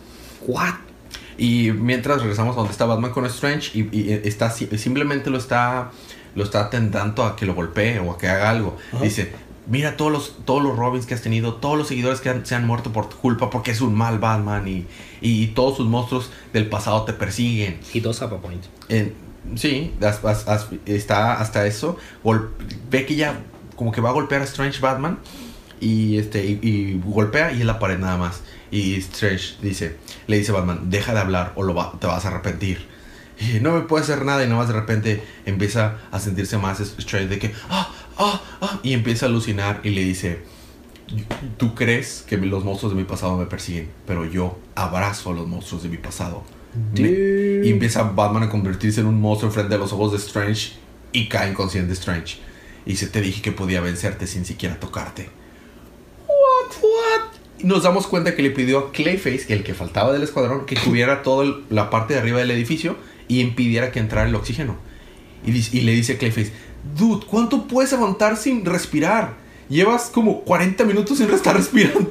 What? Y mientras regresamos a donde está Batman con Strange y, y está si- simplemente lo está lo está tentando a que lo golpee o a que haga algo. Ajá. Dice, mira todos los todos los Robins que has tenido, todos los seguidores que han- se han muerto por tu culpa porque es un mal Batman y, y todos sus monstruos del pasado te persiguen. Does have a point. Sí, as- as- as- está hasta eso. Gol- ve que ya como que va a golpear a Strange Batman y este y, y golpea y en la pared nada más. Y Strange dice, le dice a Batman, deja de hablar o lo va- te vas a arrepentir. Y no me puede hacer nada y nada más de repente empieza a sentirse más Strange de que ah, ah, ah, y empieza a alucinar y le dice, tú crees que los monstruos de mi pasado me persiguen, pero yo abrazo a los monstruos de mi pasado. Me- y empieza Batman a convertirse en un monstruo frente a los ojos de Strange y cae inconsciente Strange. Y se te dije que podía vencerte sin siquiera tocarte. Nos damos cuenta que le pidió a Clayface, el que faltaba del escuadrón, que cubriera toda la parte de arriba del edificio y impidiera que entrara el oxígeno. Y, le dice a Clayface, dude, ¿cuánto puedes aguantar sin respirar? Llevas como 40 minutos sin estar respirando.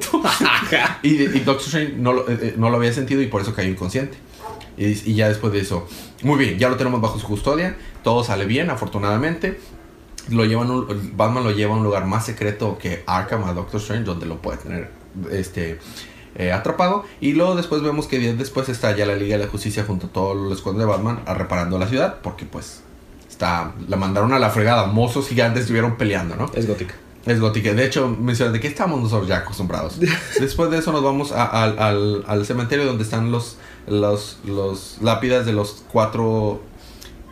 Y, y Doctor Strange no lo, eh, eh, no lo había sentido y por eso cayó inconsciente. Y, ya después de eso, muy bien, ya lo tenemos bajo su custodia, todo sale bien, afortunadamente. Lo llevan Batman lo lleva a un lugar más secreto que Arkham a Doctor Strange, donde lo puede tener este, eh, atrapado. Y luego después vemos que días después está ya la Liga de la Justicia junto a todos los escuadrones de Batman a reparando la ciudad, porque pues está, la mandaron a la fregada, mozos gigantes estuvieron peleando, ¿no? Es gótica. Es gótica. De hecho, mencionas de qué estamos nosotros ya acostumbrados. Después de eso nos vamos a- al- al, al cementerio donde están los, los, los lápidas de los cuatro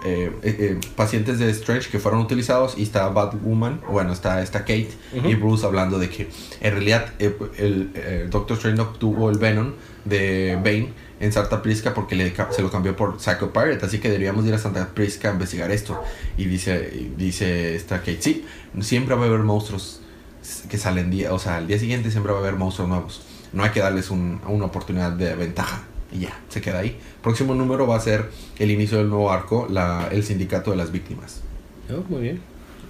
eh, eh, eh, pacientes de Strange que fueron utilizados y está Batwoman, bueno, está, está Kate y Bruce hablando de que en realidad eh, el Doctor Strange obtuvo el Venom de Bane en Santa Prisca porque le, se lo cambió por Psycho Pirate, así que deberíamos ir a Santa Prisca a investigar esto. Y dice, y dice esta Kate, sí, siempre va a haber monstruos que salen día, o sea, al día siguiente siempre va a haber monstruos nuevos. No hay que darles un- una oportunidad de ventaja. Y ya, se queda ahí. Próximo número va a ser el inicio del nuevo arco, la, el sindicato de las víctimas. Oh, muy bien.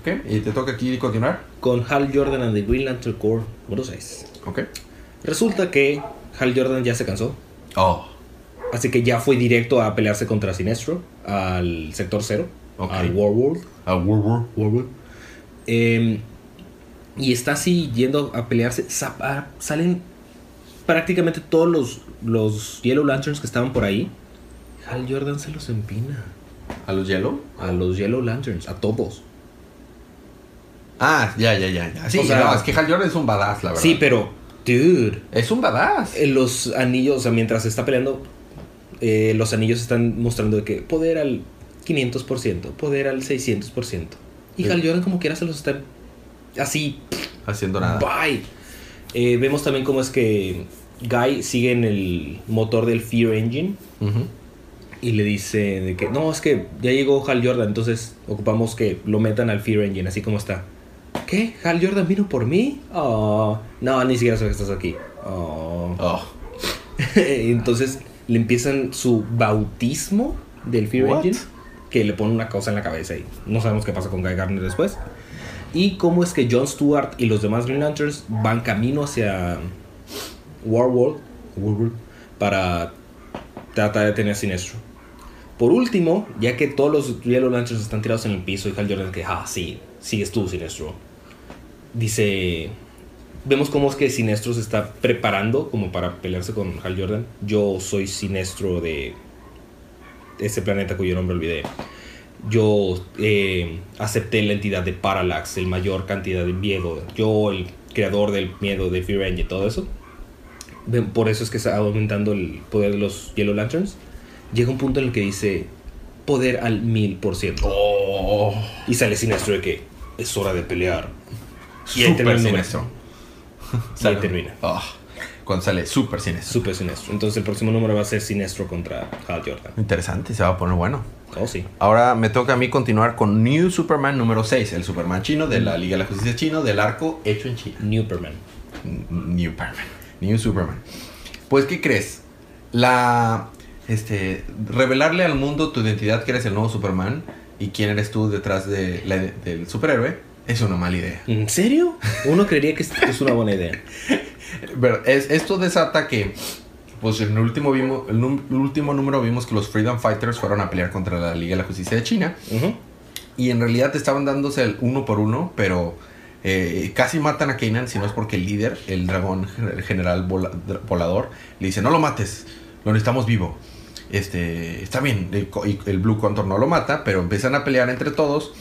¿Ok? Y te toca aquí continuar. Con Hal Jordan and the Green Lantern Corps número 6. ¿Ok? Resulta que Hal Jordan ya se cansó. Oh, Así que ya fue directo a pelearse contra Sinestro, al sector 0, Ok. al Warworld. a War War. Em, y está así yendo a pelearse. Ah, salen prácticamente todos los, los Yellow Lanterns que estaban por ahí. Hal Jordan se los empina. ¿A los Yellow? A los Yellow Lanterns, a todos. Ah, ya, ya, ya. ya. Sí, O sea- no, es que Hal Jordan es un badass, la verdad. Sí, pero, dude, Es un badass. eh, los anillos, o sea, mientras se está peleando, eh, los anillos están mostrando de que poder al 500%, poder al 600%. Y Sí. Hal Jordan como quiera se los está así, Haciendo nada. bye. Eh, vemos también cómo es que Guy sigue en el motor del Fear Engine y le dice de que no, es que ya llegó Hal Jordan, entonces ocupamos que lo metan al Fear Engine, así como está. ¿Qué? ¿Hal Jordan vino por mí? Oh, no, ni siquiera sé que estás aquí. Oh. Oh. entonces le empiezan su bautismo del Fear What? Engine, que le pone una cosa en la cabeza y no sabemos qué pasa con Guy Gardner después. Y cómo es que Jon Stewart y los demás Green Lanterns van camino hacia Warworld, para tratar de tener a Sinestro. Por último, ya que todos los Yellow Lanterns están tirados en el piso y Hal Jordan que, ah, sí, sigues tú, Sinestro. Dice, vemos cómo es que Sinestro se está preparando como para pelearse con Hal Jordan. Yo soy Sinestro de ese planeta cuyo nombre olvidé. Yo eh, acepté la entidad de Parallax, el mayor cantidad de miedo. Yo, el creador del miedo de Fear Engine, todo eso. Por eso es que está aumentando el poder de los Yellow Lanterns. Llega un punto en el que dice poder al mil por ciento. Oh. Y sale Sinestro de que es hora de pelear. Y ahí Súper termina siniestro. Y ahí termina. Oh. Cuando sale súper siniestro. Super Sinestro. Entonces el próximo número va a ser Sinestro contra Hal Jordan. Interesante, se va a poner bueno. Oh, sí. Ahora me toca a mí continuar con New Superman número 6, el Superman chino de la Liga de la Justicia chino del arco hecho en China. New Superman. New Superman. Pues, ¿qué crees? La. Este. Revelarle al mundo tu identidad, que eres el nuevo Superman, y quién eres tú detrás de la- del superhéroe, es una mala idea. ¿En serio? Uno creería que es, es una buena idea. Pero es, esto desata que. Pues en el último, vimos, el, num- el último número vimos que los Freedom Fighters fueron a pelear contra la Liga de la Justicia de China. Y en realidad estaban dándose el uno por uno, pero eh, casi matan a Kanan, si no es porque el líder, el dragón el general vola- volador, le dice, no lo mates, lo necesitamos vivo. Este, está bien, el, el Blue Contour no lo mata, pero empiezan a pelear entre todos.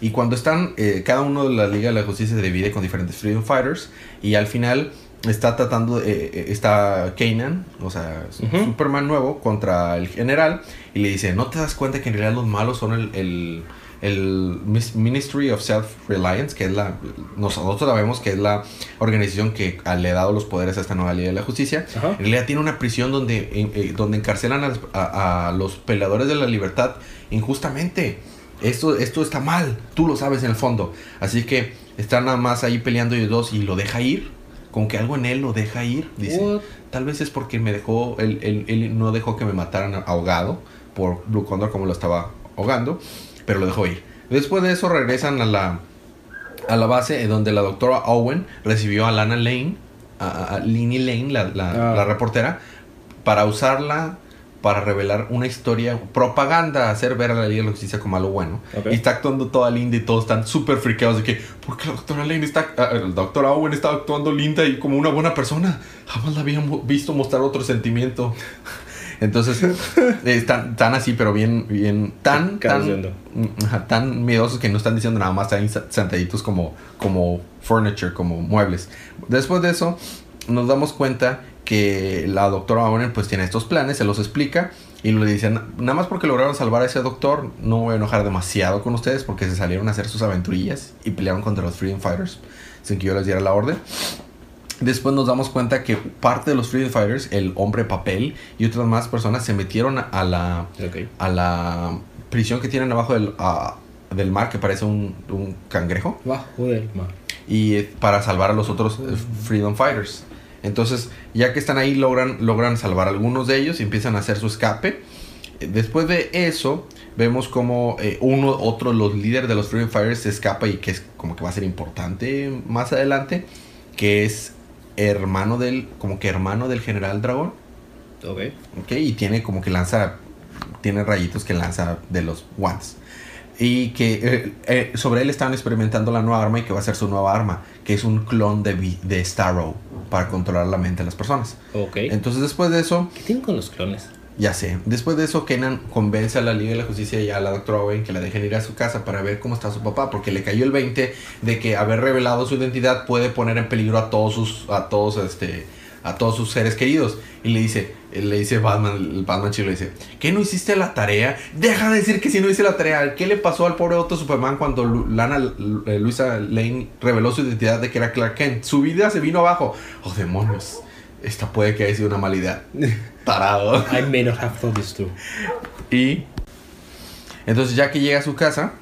Y cuando están, eh, cada uno de la Liga de la Justicia se divide con diferentes Freedom Fighters. Y al final está tratando, eh, eh, está Kanan, o sea. Superman nuevo, contra el general. Y le dice, ¿no te das cuenta que en realidad los malos son el, el, el Ministry of Self-Reliance, que es la, nosotros sabemos que es la organización que le ha dado los poderes a esta nueva Liga de la Justicia? Ajá. En realidad tiene una prisión donde, eh, donde encarcelan a, las- a- a los peleadores de la libertad injustamente. Esto, esto está mal, tú lo sabes en el fondo. Así que están nada más ahí peleando ellos dos y lo deja ir. Como que algo en él lo deja ir. Dice, What? tal vez es porque me dejó, él, él- él no dejó que me mataran ahogado por Blue Condor como lo estaba ahogando, pero lo dejó ir. Después de eso regresan a la, a la base donde la doctora Owen recibió a Lana Lane, a, a- Linny Lane, la, la- Ah. la reportera, para usarla para revelar una historia, propaganda, hacer ver a la Liga de la Justicia como algo bueno. Y está actuando toda linda y todos están súper friqueados de que, ¿por qué la doctora Lane está, ah, el doctor Owen está actuando linda y como una buena persona? Jamás la habían visto mostrar otro sentimiento. Entonces, están, tan así, pero bien, bien, tan, tan, mm, tan miedosos que no están diciendo nada más, están sentaditos como, como furniture, como muebles. Después de eso, nos damos cuenta que la doctora Owen pues tiene estos planes, se los explica y le dicen, nada más porque lograron salvar a ese doctor, no voy a enojar demasiado con ustedes porque se salieron a hacer sus aventurillas y pelearon contra los Freedom Fighters sin que yo les diera la orden. Después nos damos cuenta que parte de los Freedom Fighters, el hombre papel y otras más personas se metieron a la, a la prisión que tienen abajo del, del mar que parece un, un cangrejo Bajo del mar. y eh, para salvar a los otros eh, Freedom Fighters. Entonces, ya que están ahí, logran, logran salvar a algunos de ellos y empiezan a hacer su escape. Eh, Después de eso, vemos como eh, uno, otro, de los líderes de los Freedom Fighters se escapa y que es como que va a ser importante más adelante, que es hermano del, como que hermano del general dragón. Ok. Ok, y tiene como que lanza, tiene rayitos que lanza de los guantes. Y que eh, eh, sobre él están experimentando la nueva arma y que va a ser su nueva arma, que es un clon de, de Starro para controlar la mente de las personas. Ok. Entonces después de eso, ¿Qué tienen con los clones? Ya sé. Después de eso, Kenan convence a la Liga de la Justicia y a la doctora Owen que la dejen ir a su casa para ver cómo está su papá, porque le cayó el 20 de que haber revelado su identidad puede poner en peligro a todos sus, a todos, este, a todos sus seres queridos. Y le dice, le dice Batman, el Batman le dice, ¿qué no hiciste la tarea? Deja de decir que si no hice la tarea. ¿Qué le pasó al pobre otro Superman cuando Lana, eh, Luisa Lane reveló su identidad de que era Clark Kent? Su vida se vino abajo. Oh, demonios. Esta puede que haya sido una mala idea. Tarado. I may not have thought this through. Y entonces ya que llega a su casa,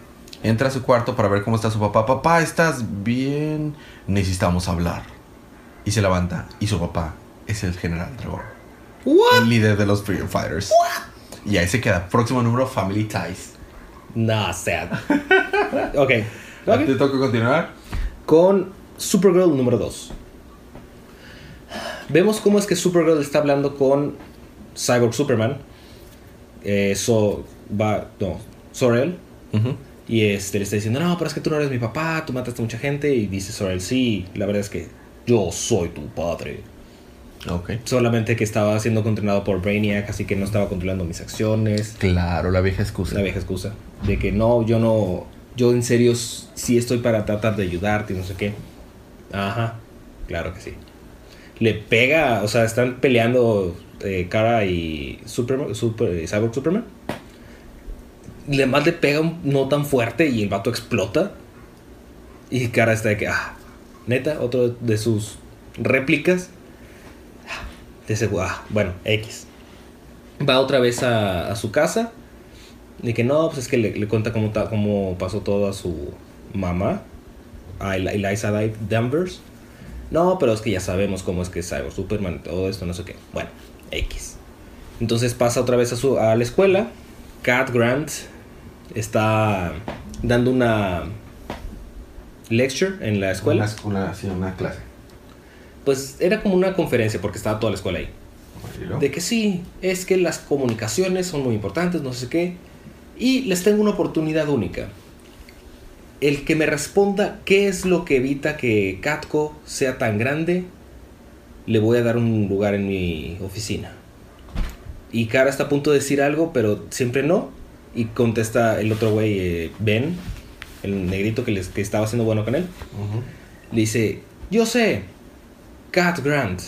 entra a su cuarto para ver cómo está su papá. Papá, ¿estás bien? Necesitamos hablar. Y se levanta y su papá es el general Trevor. What? El líder de los Freedom Fighters. Y ahí se queda. Próximo número, Family Ties. Nah, sad. ok. ¿Te ok. toca continuar? Con Supergirl número 2. Vemos cómo es que Supergirl está hablando con Cyborg Superman. Eh, so, va, no, Sorel. Y este, le está diciendo, no, pero es que tú no eres mi papá, tú mataste a mucha gente. Y dice Sorel, sí, la verdad es que yo soy tu padre. Ok. Solamente que estaba siendo controlado por Brainiac, así que no estaba controlando mis acciones. Claro, la vieja excusa. La vieja excusa. De que no, yo no, yo en serio sí estoy para tratar de ayudarte y no sé qué. Ajá, claro que sí. Le pega, o sea, están peleando eh, Kara y Superman, Super, Cyborg Superman. Le más le pega no tan fuerte y el vato explota. Y Kara está de que, ah, neta, otro de sus réplicas. Ah, De ese, ah, bueno, X. Va otra vez a, su casa. De que no, pues es que le, cuenta cómo, cómo pasó todo a su mamá, a El- Eliza Danvers. No, pero es que ya sabemos cómo es que es Cyborg Superman y todo esto, no sé qué. Bueno, X. Entonces pasa otra vez a, su, a la escuela. Cat Grant está dando una lecture en la escuela. Una, una, sí, una clase. Pues era como una conferencia porque estaba toda la escuela ahí. De que sí, es que las comunicaciones son muy importantes, no sé qué. Y les tengo una oportunidad única. El que me responda qué es lo que evita que Catco sea tan grande, le voy a dar un lugar en mi oficina. Y Cara está a punto de decir algo, pero siempre no. Y contesta el otro güey, eh, Ben, el negrito que, les, que estaba haciendo bueno con él. Le dice, yo sé, Cat Grant.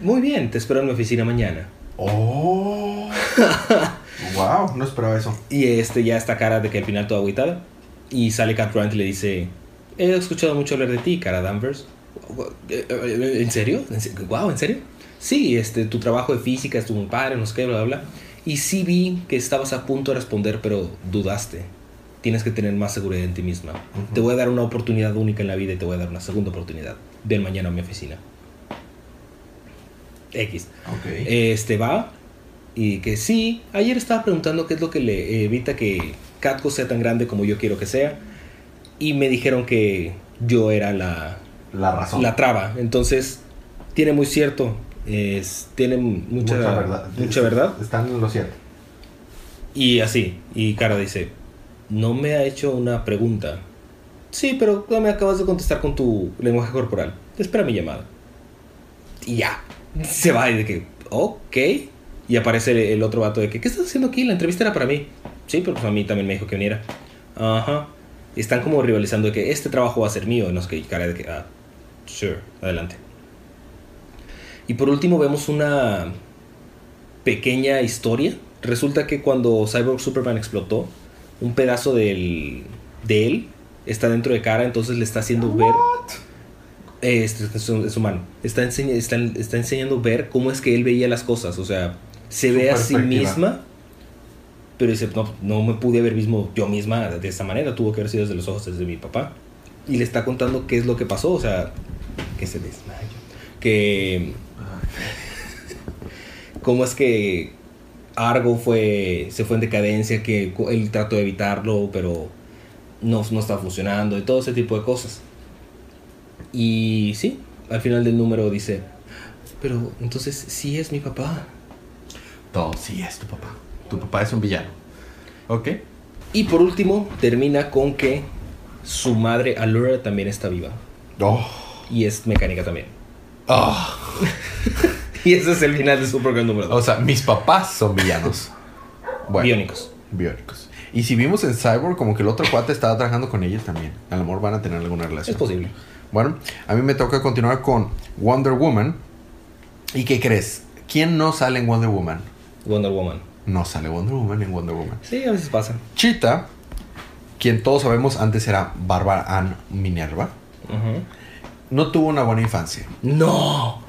Muy bien, te espero en mi oficina mañana. Oh. wow, no esperaba eso. Y este ya está cara de que al final toda agüitada. Y sale Cat Grant y le dice, he escuchado mucho hablar de ti, cara Danvers. ¿En serio? ¿En se- Wow, ¿en serio? Sí, este, tu trabajo de física estuvo muy padre, no sé qué, bla, bla, bla. Y sí vi que estabas a punto de responder, pero dudaste. Tienes que tener más seguridad en ti misma. Ujú. Te voy a dar una oportunidad única en la vida y te voy a dar una segunda oportunidad. Ven mañana a mi oficina. X. Ok. Este va y que sí, ayer estaba preguntando qué es lo que le evita que Catco sea tan grande como yo quiero que sea. Y me dijeron que yo era la, la razón. la traba. Entonces, tiene muy cierto. Es, tiene mucha, Mucha verdad. Mucha verdad. Están en lo cierto. Y así, y Cara dice, no me ha hecho una pregunta. Sí, pero me acabas de contestar con tu lenguaje corporal. Espera mi llamada. Y ya, se va y de que, ok. Y aparece el, otro vato de que, ¿qué estás haciendo aquí? La entrevista era para mí. Sí, pero pues a mí también me dijo que viniera. Ajá. Y están como rivalizando de que este trabajo va a ser mío. Y no sé qué, Cara de que, ah, sure, adelante. Y por último vemos una pequeña historia. Resulta que cuando Cyborg Superman explotó, un pedazo del, de él está dentro de cara, entonces le está haciendo ver. Eh, es, es su mano. Está, enseña- está, está enseñando ver cómo es que él veía las cosas. O sea, se ve a sí misma. Pero dice, no, no me pude ver mismo yo misma de esa manera. Tuvo que haber sido desde los ojos desde mi papá. Y le está contando qué es lo que pasó. O sea, que se desmayó. Que cómo es que Argo fue, se fue en decadencia, que él trató de evitarlo, pero no, no está funcionando y todo ese tipo de cosas. Y sí, al final del número dice, pero entonces sí es mi papá. Todo sí es tu papá. Tu papá es un villano. Ok. Y por último, termina con que su madre Allura también está viva. Oh. Y es mecánica también. Ah. Y ese es el final de Supergirl número 2. O sea, mis papás son villanos. Bueno, Biónicos. biónicos. Y si vimos en Cyborg, como que el otro cuate estaba trabajando con ellos también. A lo mejor van a tener alguna relación. Es posible. Bueno, a mí me toca continuar con Wonder Woman. ¿Y qué crees? ¿Quién no sale en Wonder Woman? Wonder Woman. No sale Wonder Woman en Wonder Woman. Sí, a veces pasa. Cheetah, quien todos sabemos antes era Barbara Ann Minerva, no tuvo una buena infancia. No.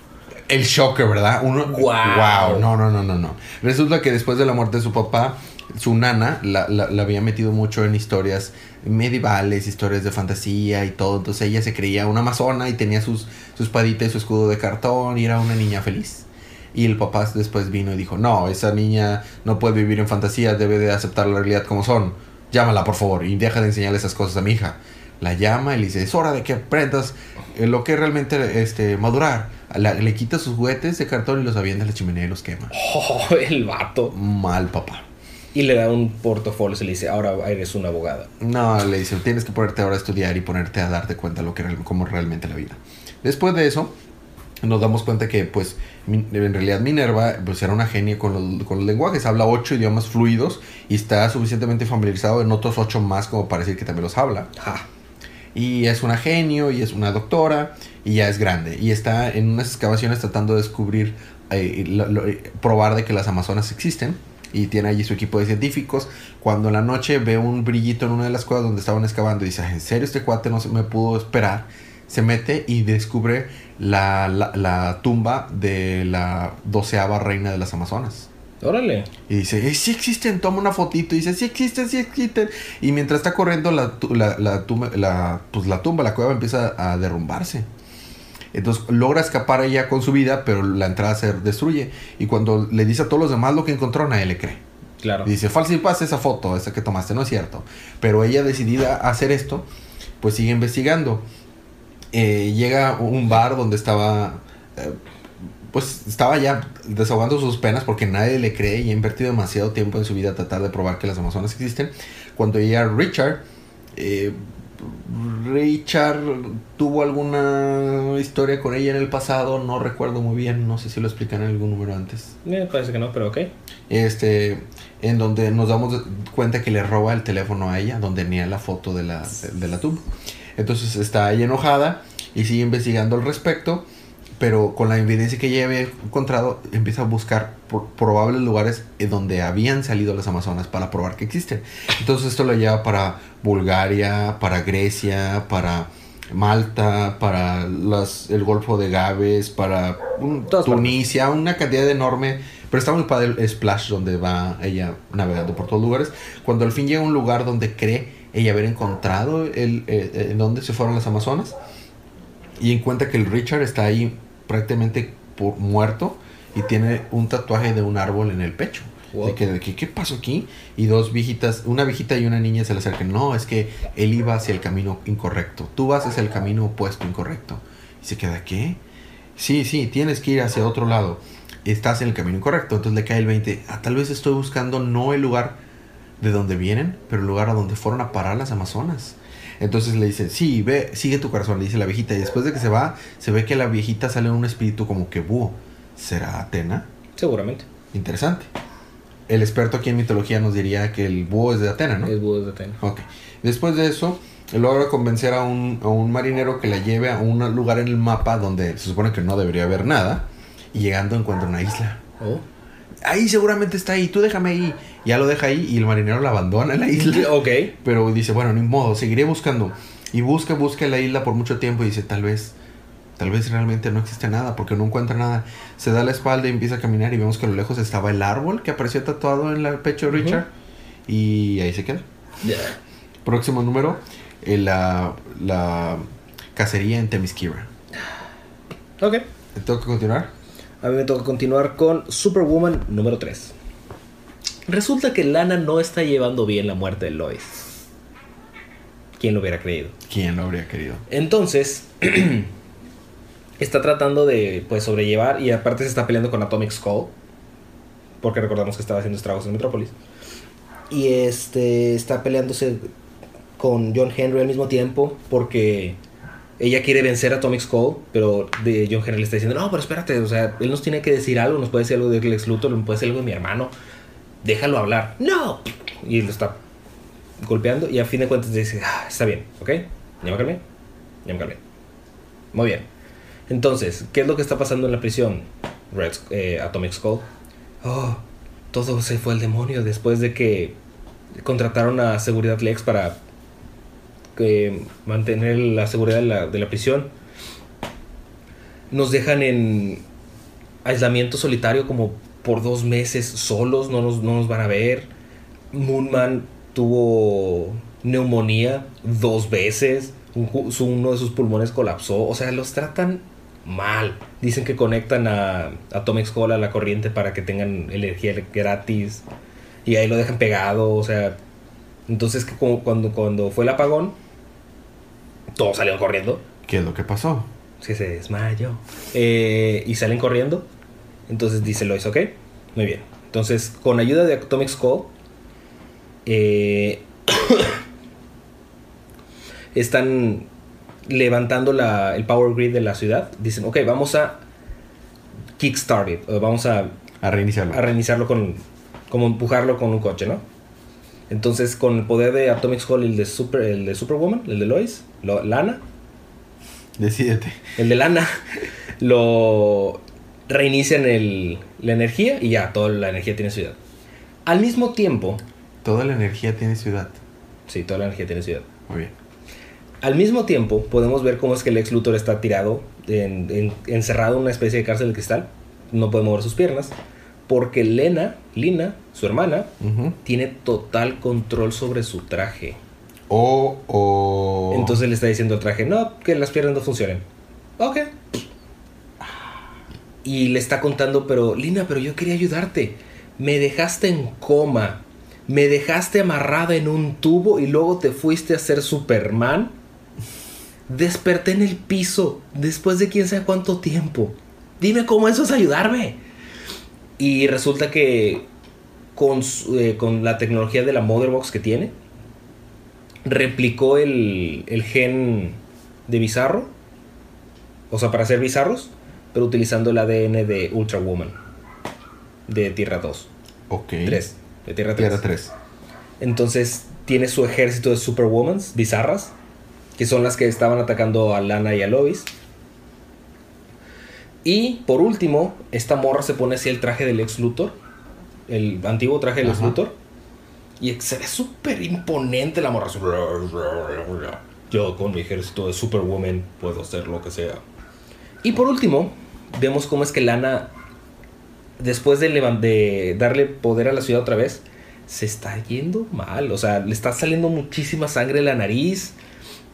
El shocker, ¿verdad? Uno, Guau. wow. No, no, no, no, no. Resulta que después de la muerte de su papá, su nana la, la- la había metido mucho en historias medievales, historias de fantasía y todo. Entonces ella se creía una amazona y tenía sus, su espadita y su escudo de cartón y era una niña feliz. Y el papá después vino y dijo, no, esa niña no puede vivir en fantasía, debe de aceptar la realidad como son. Llámala, por favor, y deja de enseñarle esas cosas a mi hija. La llama y le dice, es hora de que aprendas eh, lo que es realmente este, madurar. La- le quita sus juguetes de cartón y los avienta a la chimenea y los quema. Oh, el vato. Mal papá. Y le da un portafolio y le dice, ahora eres una abogada. No, le dice, tienes que ponerte ahora a estudiar y ponerte a darte cuenta lo que cómo realmente la vida. Después de eso, nos damos cuenta que, pues, en realidad Minerva, pues, era una genia con los, con los lenguajes. Habla ocho idiomas fluidos y está suficientemente familiarizado en otros ocho más como para decir que también los habla. Ja. Y es una genio y es una doctora y ya es grande. Y está en unas excavaciones tratando de descubrir, eh, lo- lo- eh, probar de que las amazonas existen. Y tiene allí su equipo de científicos. Cuando en la noche ve un brillito en una de las cuevas donde estaban excavando y dice, ¿en serio este cuate no se me pudo esperar? Se mete y descubre la, la- la tumba de la doceava reina de las amazonas. Órale. Y dice, "Eh, sí existen, toma una fotito. Y dice, sí existen, sí existen. Y mientras está corriendo, la, la, la tumba, la, pues la tumba, la cueva empieza a derrumbarse. Entonces logra escapar ella con su vida, pero la entrada se destruye. Y cuando le dice a todos los demás lo que encontró, nadie le cree. Claro. Y dice, esa foto, esa que tomaste, no es cierto. Pero ella decidida a hacer esto, pues sigue investigando. Eh, llega a un bar donde estaba, eh, pues estaba ya desahogando sus penas porque nadie le cree y ha invertido demasiado tiempo en su vida a tratar de probar que las amazonas existen. Cuando llega Richard, eh, Richard tuvo alguna historia con ella en el pasado, no recuerdo muy bien, no sé si lo explican en algún número antes Me parece que no, pero ok. este en donde nos damos cuenta que le roba el teléfono a ella donde tenía la foto de la, de, de la tumba entonces está ella enojada y sigue investigando al respecto pero con la evidencia que ella había encontrado empieza a buscar por probables lugares en donde habían salido las amazonas para probar que existen entonces esto lo lleva para Bulgaria para Grecia para Malta, para las, el Golfo de Gabes, para un- Tunisia, una cantidad enorme. Pero está muy padre el splash donde va ella navegando por todos lugares. Cuando al fin llega a un lugar donde cree ella haber encontrado el, eh, eh, en donde se fueron las Amazonas y encuentra que el Richard está ahí prácticamente por, muerto y tiene un tatuaje de un árbol en el pecho. Wow. De que, de que, ¿qué pasó aquí? Y dos viejitas, una viejita y una niña se le acercan. No, es que él iba hacia el camino incorrecto. Tú vas hacia el camino opuesto, incorrecto. Y se queda, ¿qué? Sí, sí, tienes que ir hacia otro lado. Estás en el camino incorrecto. Entonces le cae el 20. Ah, tal vez estoy buscando no el lugar de donde vienen, pero el lugar a donde fueron a parar las Amazonas. Entonces le dice, sí, ve, sigue tu corazón, le dice la viejita. Y después de que se va, se ve que la viejita sale en un espíritu como que búho. ¿Será Atena? Seguramente. Interesante. El experto aquí en mitología nos diría que el búho es de Atena, ¿no? Es búho de Atena. Ok. Después de eso, logra convencer a un, a un marinero que la lleve a un lugar en el mapa donde se supone que no debería haber nada. Y llegando encuentra una isla. Oh. Ahí seguramente está ahí, tú déjame ahí. Ya lo deja ahí y el marinero la abandona en la isla. Ok. Pero dice, bueno, ni modo, seguiré buscando. Y busca, busca la isla por mucho tiempo y dice, tal vez, tal vez realmente no existe nada porque no encuentra nada. Se da la espalda y empieza a caminar y vemos que a lo lejos estaba el árbol que apareció tatuado en el pecho de. Richard. Y ahí se queda. Ya. Próximo número, eh, la, la cacería en Temisquira. Ok. ¿Tengo que continuar? A mí me toca continuar con Superwoman número 3. Resulta que Lana no está llevando bien la muerte de Lois. ¿Quién lo hubiera creído? ¿Quién lo habría querido? Entonces, está tratando de pues sobrellevar y aparte se está peleando con Atomic Skull. Porque recordamos que estaba haciendo estragos en Metrópolis. Y este está peleándose con John Henry al mismo tiempo porque ella quiere vencer a Atomic Skull, pero de John Henry le está diciendo, no, pero espérate, o sea, él nos tiene que decir algo, nos puede decir algo de Lex Luthor, nos puede decir algo de mi hermano, déjalo hablar. No. Y lo está golpeando y a fin de cuentas dice, ah, está bien, ¿ok? Ya me calmé, ya me calmé. Muy bien. Entonces, ¿qué es lo que está pasando en la prisión? Red, eh, Atomic Skull. Oh, todo se fue al demonio después de que contrataron a Seguridad Lex para que mantener la seguridad de la, de la prisión. Nos dejan en aislamiento solitario como por dos meses solos, no nos, no nos van a ver. Moonman tuvo neumonía dos veces, uno de sus pulmones colapsó, o sea, los tratan mal. Dicen que conectan a Atomic Skull a la corriente para que tengan energía gratis y ahí lo dejan pegado, o sea, entonces que como cuando, cuando fue el apagón, todos salieron corriendo, ¿Qué es lo que pasó? que se desmayó. Eh, y salen corriendo. Entonces dice Lois, ok, muy bien. Entonces, con ayuda de Atomic Skull, eh, están levantando la- el power grid de la ciudad. Dicen, ok, vamos a kickstart it, vamos a, A reiniciarlo. a reiniciarlo con, como empujarlo con un coche, ¿no? Entonces, con el poder de Atomic Skull y el de, Super, el de Superwoman, el de Lois, lo- Lana, Decídete. el de lana, lo reinician el, la energía y ya, toda la energía tiene ciudad. Al mismo tiempo, Toda la energía tiene ciudad. sí, toda la energía tiene ciudad. Muy bien. Al mismo tiempo, podemos ver cómo es que el ex Luthor está tirado, en- en- encerrado en una especie de cárcel de cristal. No puede mover sus piernas. Porque Lena, Lina, su hermana, tiene total control sobre su traje. O, o... Entonces le está diciendo al traje, no, que las piernas no funcionen. Ok. Y le está contando, pero Lina, pero yo quería ayudarte. Me dejaste en coma. Me dejaste amarrada en un tubo y luego te fuiste a ser Superman. Desperté en el piso después de quién sabe cuánto tiempo. Dime cómo eso es ayudarme. Y resulta que con, eh, con la tecnología de la Motherbox que tiene, replicó el, el gen de Bizarro. O sea, para hacer bizarros, pero utilizando el ADN de Ultra Woman. De Tierra 2. Ok. 3. De Tierra 3. Tierra 3. Entonces tiene su ejército de Superwomans bizarras, que son las que estaban atacando a Lana y a Lois. Y por último, esta morra se pone así el traje del ex Luthor, el antiguo traje del ex. Luthor, y se ve súper imponente la morra. Yo con mi ejército de Superwoman puedo hacer lo que sea. Y por último, vemos cómo es que Lana, después de, de darle poder a la ciudad otra vez, se está yendo mal. O sea, le está saliendo muchísima sangre de la nariz.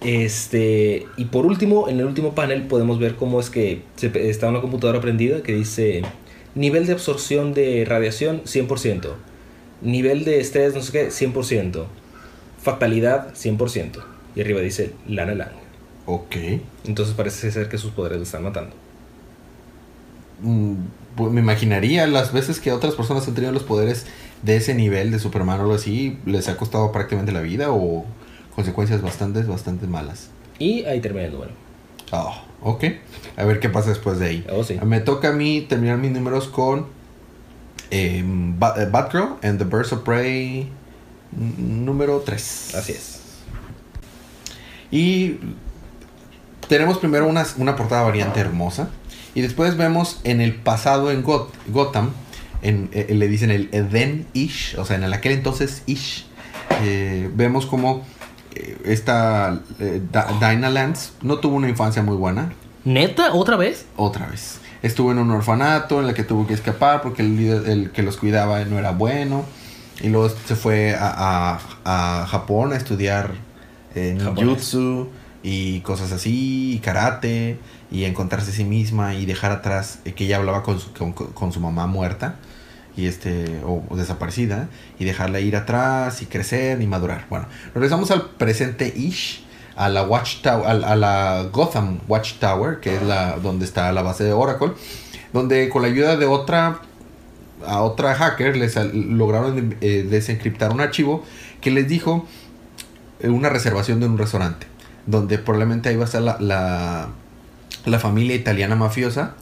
Este, y por último, en el último panel podemos ver cómo es que se- está una computadora prendida que dice nivel de absorción de radiación 100%, nivel de estrés no sé qué 100%, fatalidad 100%. Y arriba dice Lana Lang. Ok. Entonces parece ser que sus poderes le están matando. Mm, pues me imaginaría las veces que otras personas han tenido los poderes de ese nivel de Superman o algo así, les ha costado prácticamente la vida o consecuencias bastante, bastante malas. Y ahí termina el número. Ah, ok. A ver qué pasa después de ahí. Oh, sí. Me toca a mí terminar mis números con eh, Ba- eh, Batgirl and the Birds of Prey número 3. Así es. Y tenemos primero una, una portada variante hermosa. Y después vemos en el pasado en Got- Gotham, en, eh, le dicen el Eden Ish, o sea, en el aquel entonces Ish. eh, vemos como esta eh, Dinah Lance no tuvo una infancia muy buena, ¿Neta? ¿Otra vez? otra vez. Estuvo en un orfanato en el que tuvo que escapar porque el líder el que los cuidaba no era bueno. Y luego se fue a, a- a Japón a estudiar eh, ninjutsu y cosas así, y karate, y encontrarse a sí misma y dejar atrás eh, que ella hablaba con su, con, con su mamá muerta y este o, desaparecida y dejarla ir atrás y crecer y madurar. Bueno, regresamos al presente ish a la Watchtower, a, la Gotham Watchtower, que es la donde está la base de Oracle, donde con la ayuda de otra a otra hacker les lograron eh, desencriptar un archivo que les dijo eh, una reservación de un restaurante. donde probablemente ahí va a estar la, la familia italiana mafiosa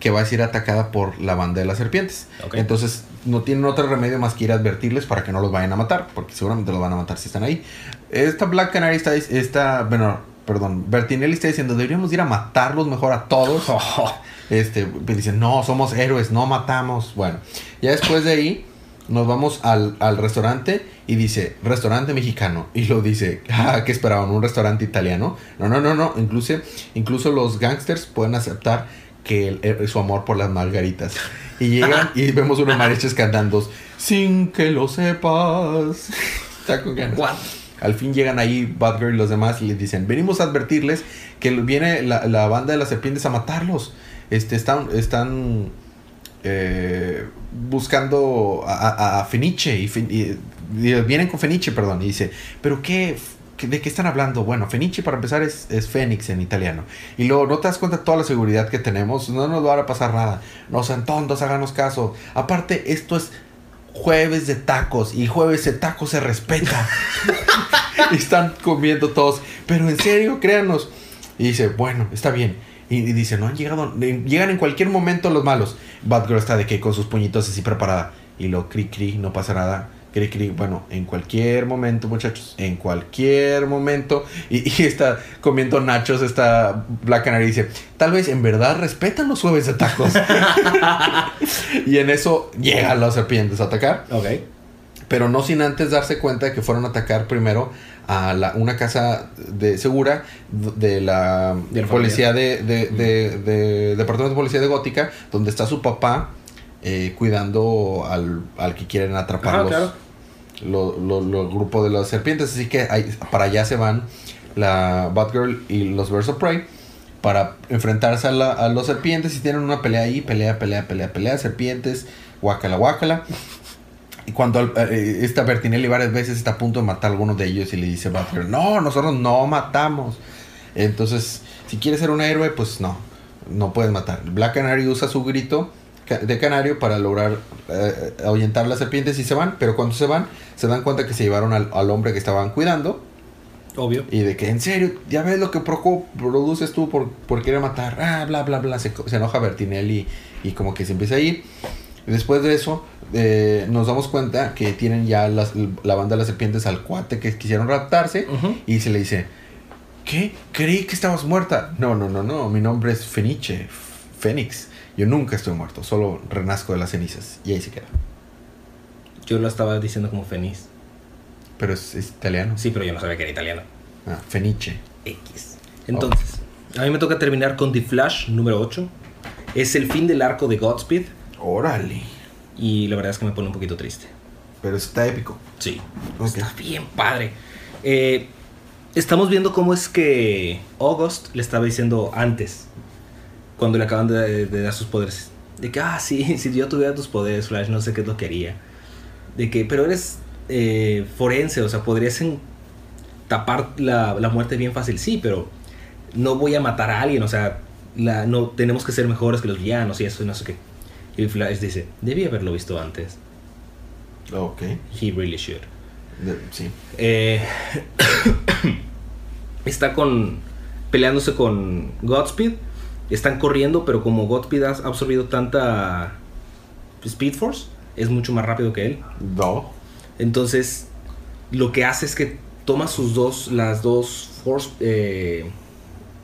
que va a ser atacada por la banda de las serpientes. Entonces no tienen otro remedio más que ir a advertirles para que no los vayan a matar, porque seguramente los van a matar si están ahí. Esta Black Canary está, está bueno, perdón, Bertinelli está diciendo, deberíamos ir a matarlos mejor a todos. Este, pues dicen, no, somos héroes, no matamos. Bueno, ya después de ahí nos vamos al, al restaurante y dice, restaurante mexicano. Y lo dice, ah, ¿qué esperaban? ¿Un restaurante italiano? No, no, no, no. Incluso, incluso los gangsters pueden aceptar que el- el- su amor por las margaritas. Y llegan y vemos unos mariachis cantando, sin que lo sepas. Está con ganas. What? Al fin llegan ahí Batgirl y los demás y les dicen, venimos a advertirles que viene la, la banda de las serpientes a matarlos. Este, están, están eh, buscando a, a- a Fenice y, Fen- y- y vienen con Fenice, perdón, y dice, pero qué, qué- ¿de qué están hablando? Bueno, Fenice para empezar es, es Fénix en italiano. Y luego, ¿no te das cuenta de toda la seguridad que tenemos? No nos va a pasar nada. No sean tontos, háganos caso. Aparte, esto es jueves de tacos y jueves de tacos se respeta. y están comiendo todos. Pero en serio, créanos. Y dice, bueno, está bien. Y, y dice, no han llegado. Llegan en cualquier momento los malos. Batgirl está de que con sus puñitos así preparada. Y lo cri cri, no pasa nada. Cri cri, bueno, en cualquier momento, muchachos. En cualquier momento. Y, y está comiendo nachos. Está Black Canary y dice, tal vez en verdad respetan los jueves de tacos. y en eso llegan las serpientes a atacar Ok. pero no sin antes darse cuenta de que fueron a atacar primero a la- una casa de segura de la De la policía de, de, de- de- departamento de policía de Gótica donde está su papá eh, cuidando al, al que quieren atrapar Ajá, los, claro. lo- lo- lo- el grupo de las serpientes así que ahí- para allá se van la Batgirl y los Birds of Prey para enfrentarse a, la- a los serpientes y tienen una pelea ahí, pelea, pelea, pelea, pelea, serpientes, guácala, guácala. Y cuando eh, esta Bertinelli varias veces está a punto de matar a algunos de ellos y le dice Batgirl, no, nosotros no matamos. Entonces, si quieres ser un héroe, pues no, no puedes matar. Black Canary usa su grito de canario para lograr eh, ahuyentar las serpientes y se van, pero cuando se van, se dan cuenta que se llevaron al, al hombre que estaban cuidando Obvio. y de que, en serio, ya ves lo que produces tú por, por querer matar. Ah, bla, bla, bla. Se, se enoja Bertinelli y como que se empieza a ir. Después de eso, eh, nos damos cuenta que tienen ya las- la banda de las serpientes al cuate que quisieron raptarse. Y se le dice, ¿qué? Creí que estabas muerta. No, no, no, no. Mi nombre es Fenice, Fénix. Yo nunca estoy muerto, solo renazco de las cenizas. Y ahí se queda. Yo lo estaba diciendo como Feniz. Pero es, es italiano. Sí, pero yo no sabía que era italiano. Ah, Fenice. X. Entonces, a mí me toca terminar con The Flash número 8. Es el fin del arco de Godspeed. Órale. Y la verdad es que me pone un poquito triste. Pero está épico. Sí. Está bien padre. Eh, estamos viendo cómo es que August le estaba diciendo antes, cuando le acaban de, de dar sus poderes, de que, ah, sí, si yo tuviera tus poderes, Flash, no sé qué es lo que haría. De que, pero eres eh, forense, o sea, podrías en- tapar la, la muerte bien fácil, sí, pero no voy a matar a alguien, o sea, la, no tenemos que ser mejores que los villanos y eso y no sé qué. Y Flash dice, debí haberlo visto antes. Ok. He really should. De- sí. Eh, está con peleándose con Godspeed. Están corriendo, pero como Godspeed ha absorbido tanta Speed Force, es mucho más rápido que él. No. Entonces, lo que hace es que toma sus dos, las dos Force, eh,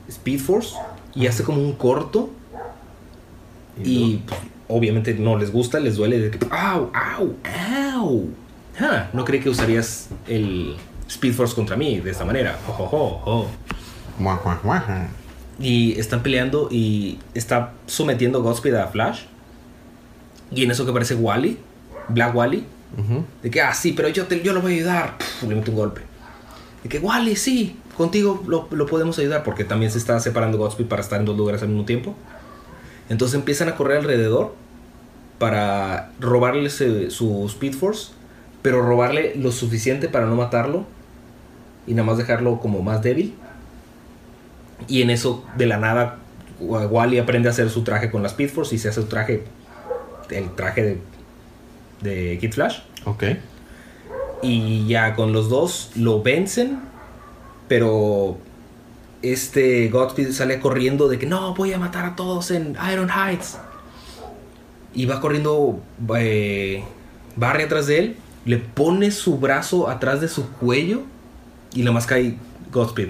Speed Force y hace como un corto. Y pues, obviamente no les gusta, les duele. De que, ¡Au! ¡Au! ¡Au! Ah, no creí que usarías el Speed Force contra mí de esta manera. Mua, mua, mua. Y están peleando y está sometiendo Godspeed a Flash. Y en eso que aparece Wally, Black Wally, Ujú. de que, ah, sí, pero yo, te, yo lo voy a ayudar. Le mete un golpe. De que, Wally, sí, contigo lo, lo podemos ayudar. Porque también se está separando Godspeed para estar en dos lugares al mismo tiempo. Entonces empiezan a correr alrededor para robarle su Speed Force. Pero robarle lo suficiente para no matarlo. Y nada más dejarlo como más débil. Y en eso, de la nada, Wa- Wally aprende a hacer su traje con la Speed Force y se hace su traje, el traje de, de Kid Flash. Ok. Y ya con los dos lo vencen, pero este Godspeed sale corriendo de que no, voy a matar a todos en Iron Heights. Y va corriendo eh, Barry atrás de él, le pone su brazo atrás de su cuello y la más cae Godspeed.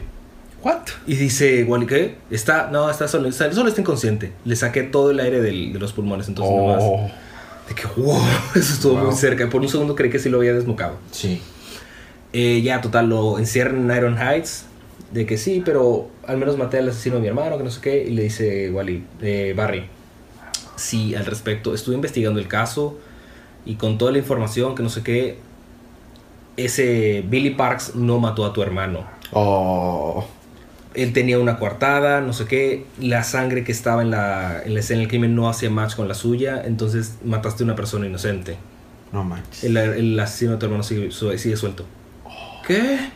What? Y dice, Wally, ¿qué? Está, no, está solo, está, solo está inconsciente. Le saqué todo el aire del- de los pulmones, entonces nomás. Oh, De que, wow, eso estuvo Wow. muy cerca. Por un segundo creí que sí lo había desmocado. sí. Eh, ya, total, lo encierran en Iron Heights. De que sí, pero al menos maté al asesino de mi hermano, que no sé qué. Y le dice Wally, eh, Barry, sí, al respecto. Estuve investigando el caso y con toda la información, que no sé qué. Ese Billy Parks no mató a tu hermano. Oh. Él tenía una coartada, no sé qué. La sangre que estaba en la, en la escena del crimen no hacía match con la suya. Entonces mataste a una persona inocente. No manches. El, el asesino de tu hermano sigue, sigue suelto. ¿Qué?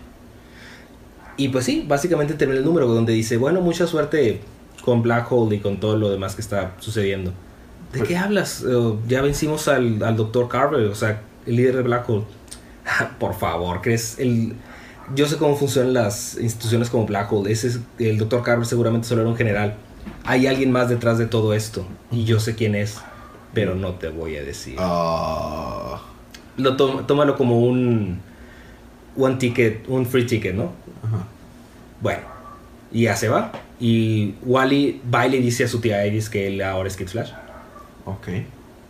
Y pues sí, básicamente termina el número donde dice, bueno, mucha suerte con Black Hole y con todo lo demás que está sucediendo. ¿De qué hablas? Eh, ya vencimos al, al Dr. Carver, o sea, el líder de Black Hole. Por favor, ¿crees? El, yo sé cómo funcionan las instituciones como Black Hole. Ese es, el Dr. Carver seguramente solo era un general. Hay alguien más detrás de todo esto. Y yo sé quién es, pero no te voy a decir Ah. lo tómalo como un one ticket, un free ticket, ¿no? Ajá. Bueno, y ya se va. Y Wally va y le dice a su tía Iris que él ahora es Kid Flash. Ok.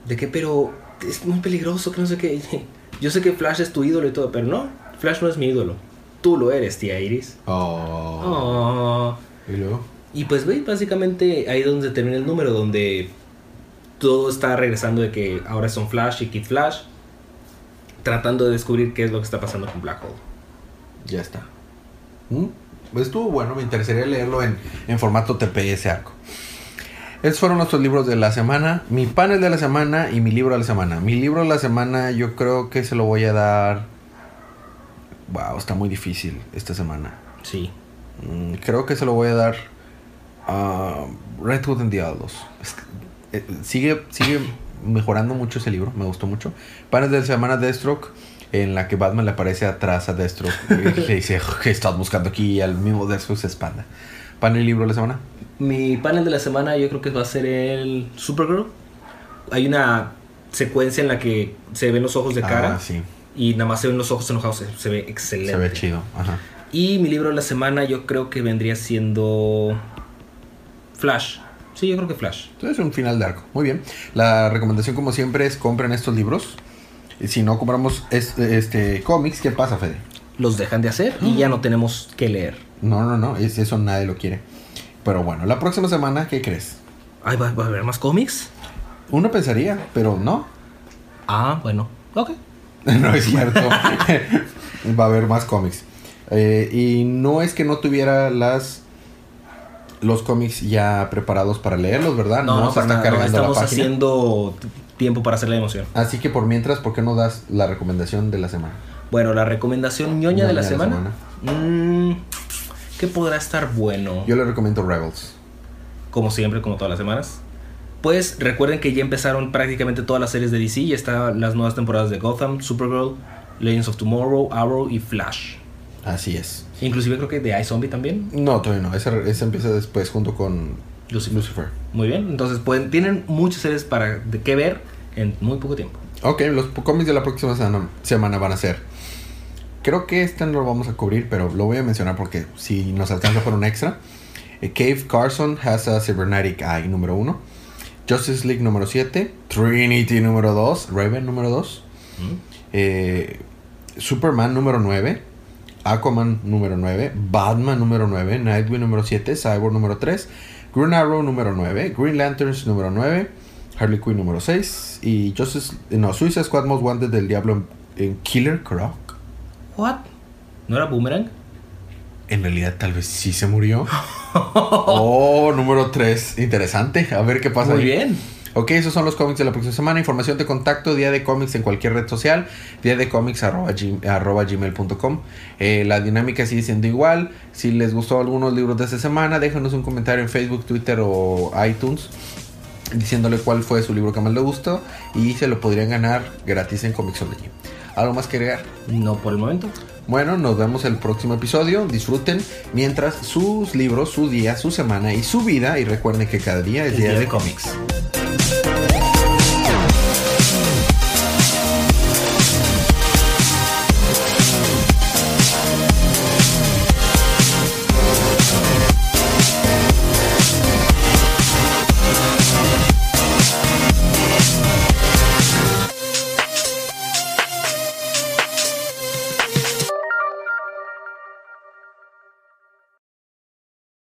De que, pero es muy peligroso, que no sé qué. Yo sé que Flash es tu ídolo y todo, pero no, Flash no es mi ídolo. Tú lo eres, tía Iris. Oh. Oh. Y luego. Y pues, güey, básicamente ahí es donde termina el número, donde todo está regresando de que ahora son Flash y Kid Flash, tratando de descubrir qué es lo que está pasando con Black Hole. Ya está. ¿Mm? Pues estuvo bueno, me interesaría leerlo en, en formato TPS arco. Esos fueron nuestros libros de la semana, mi panel de la semana y mi libro de la semana. Mi libro de la semana yo creo que se lo voy a dar... Wow, está muy difícil esta semana. Sí. Mm, creo que se lo voy a dar a Red Hood and the Outlaws. Es que, eh, sigue, sigue mejorando mucho ese libro, me gustó mucho. Panes de la semana Deathstroke, en la que Batman le aparece atrás a Deathstroke y le dice, ¿qué estás buscando aquí? Y al mismo Deathstroke se espanta. Panel y libro de la semana. Mi panel de la semana yo creo que va a ser el Supergirl. Hay una secuencia en la que se ven los ojos de cara Ah, sí, y nada más se ven los ojos enojados. Se, se ve excelente. se ve chido. Ajá. Y mi libro de la semana yo creo que vendría siendo Flash. Sí, yo creo que Flash. Entonces un final de arco. Muy bien. La recomendación como siempre es compren estos libros. Y si no compramos es- este cómics, ¿qué pasa, Fede? Los dejan de hacer y ya no tenemos que leer. No, no, no, es, eso nadie lo quiere. Pero bueno, la próxima semana, ¿qué crees? Ay, ¿va, va a haber más cómics? Uno pensaría, pero no. Ah, bueno. Ok. no es cierto. Va a haber más cómics. Eh, y no es que no tuviera las los cómics ya preparados para leerlos, ¿verdad? No, no, se para está nada, no, cargando la estamos página. haciendo tiempo para hacer la emoción. Así que por mientras, ¿por qué no das la recomendación de la semana? Bueno, la recomendación ñoña Ñoña de la de la semana. Mm, ¿Qué podrá estar bueno? Yo le recomiendo Rebels. como siempre, como todas las semanas. Pues recuerden que ya empezaron prácticamente todas las series de DC. Ya están las nuevas temporadas de Gotham, Supergirl, Legends of Tomorrow, Arrow y Flash. Así es. Inclusive creo que de iZombie también. No, todavía no. Ese, ese empieza después junto con Lucifer. Lucifer. Muy bien. Entonces pueden, tienen muchas series para de qué ver en muy poco tiempo. Ok, los cómics de la próxima semana, van a ser. Creo que este no lo vamos a cubrir, pero lo voy a mencionar porque si nos alcanza por un extra. Eh, Cave Carson has a Cybernetic Eye número 1. Justice League número 7. Trinity número 2. Raven número 2. Eh, Superman número 9. Aquaman número 9. Batman número 9. Nightwing número 7. Cyborg número 3. Green Arrow número 9. Green Lanterns número 9. Harley Quinn número 6. Y Justice, no, Suicide Squad Most Wanted del Diablo en, en Killer Croc. What? ¿No era Boomerang? En realidad tal vez sí se murió. oh, número 3. Interesante. A ver qué pasa Muy ahí. bien. Ok, esos son los cómics de la próxima semana. Información de contacto, día de cómics en cualquier red social, día de cómics arroba, gm- arroba gmail.com. Eh, la dinámica sigue siendo igual. Si les gustó algunos libros de esta semana, déjanos un comentario en Facebook, Twitter o iTunes diciéndole cuál fue su libro que más le gustó y se lo podrían ganar gratis en Comixology. ¿Algo más que agregar? No por el momento. Bueno, nos vemos el próximo episodio. Disfruten mientras sus libros, su día, su semana y su vida. Y recuerden que cada día es El día, día de de cómics.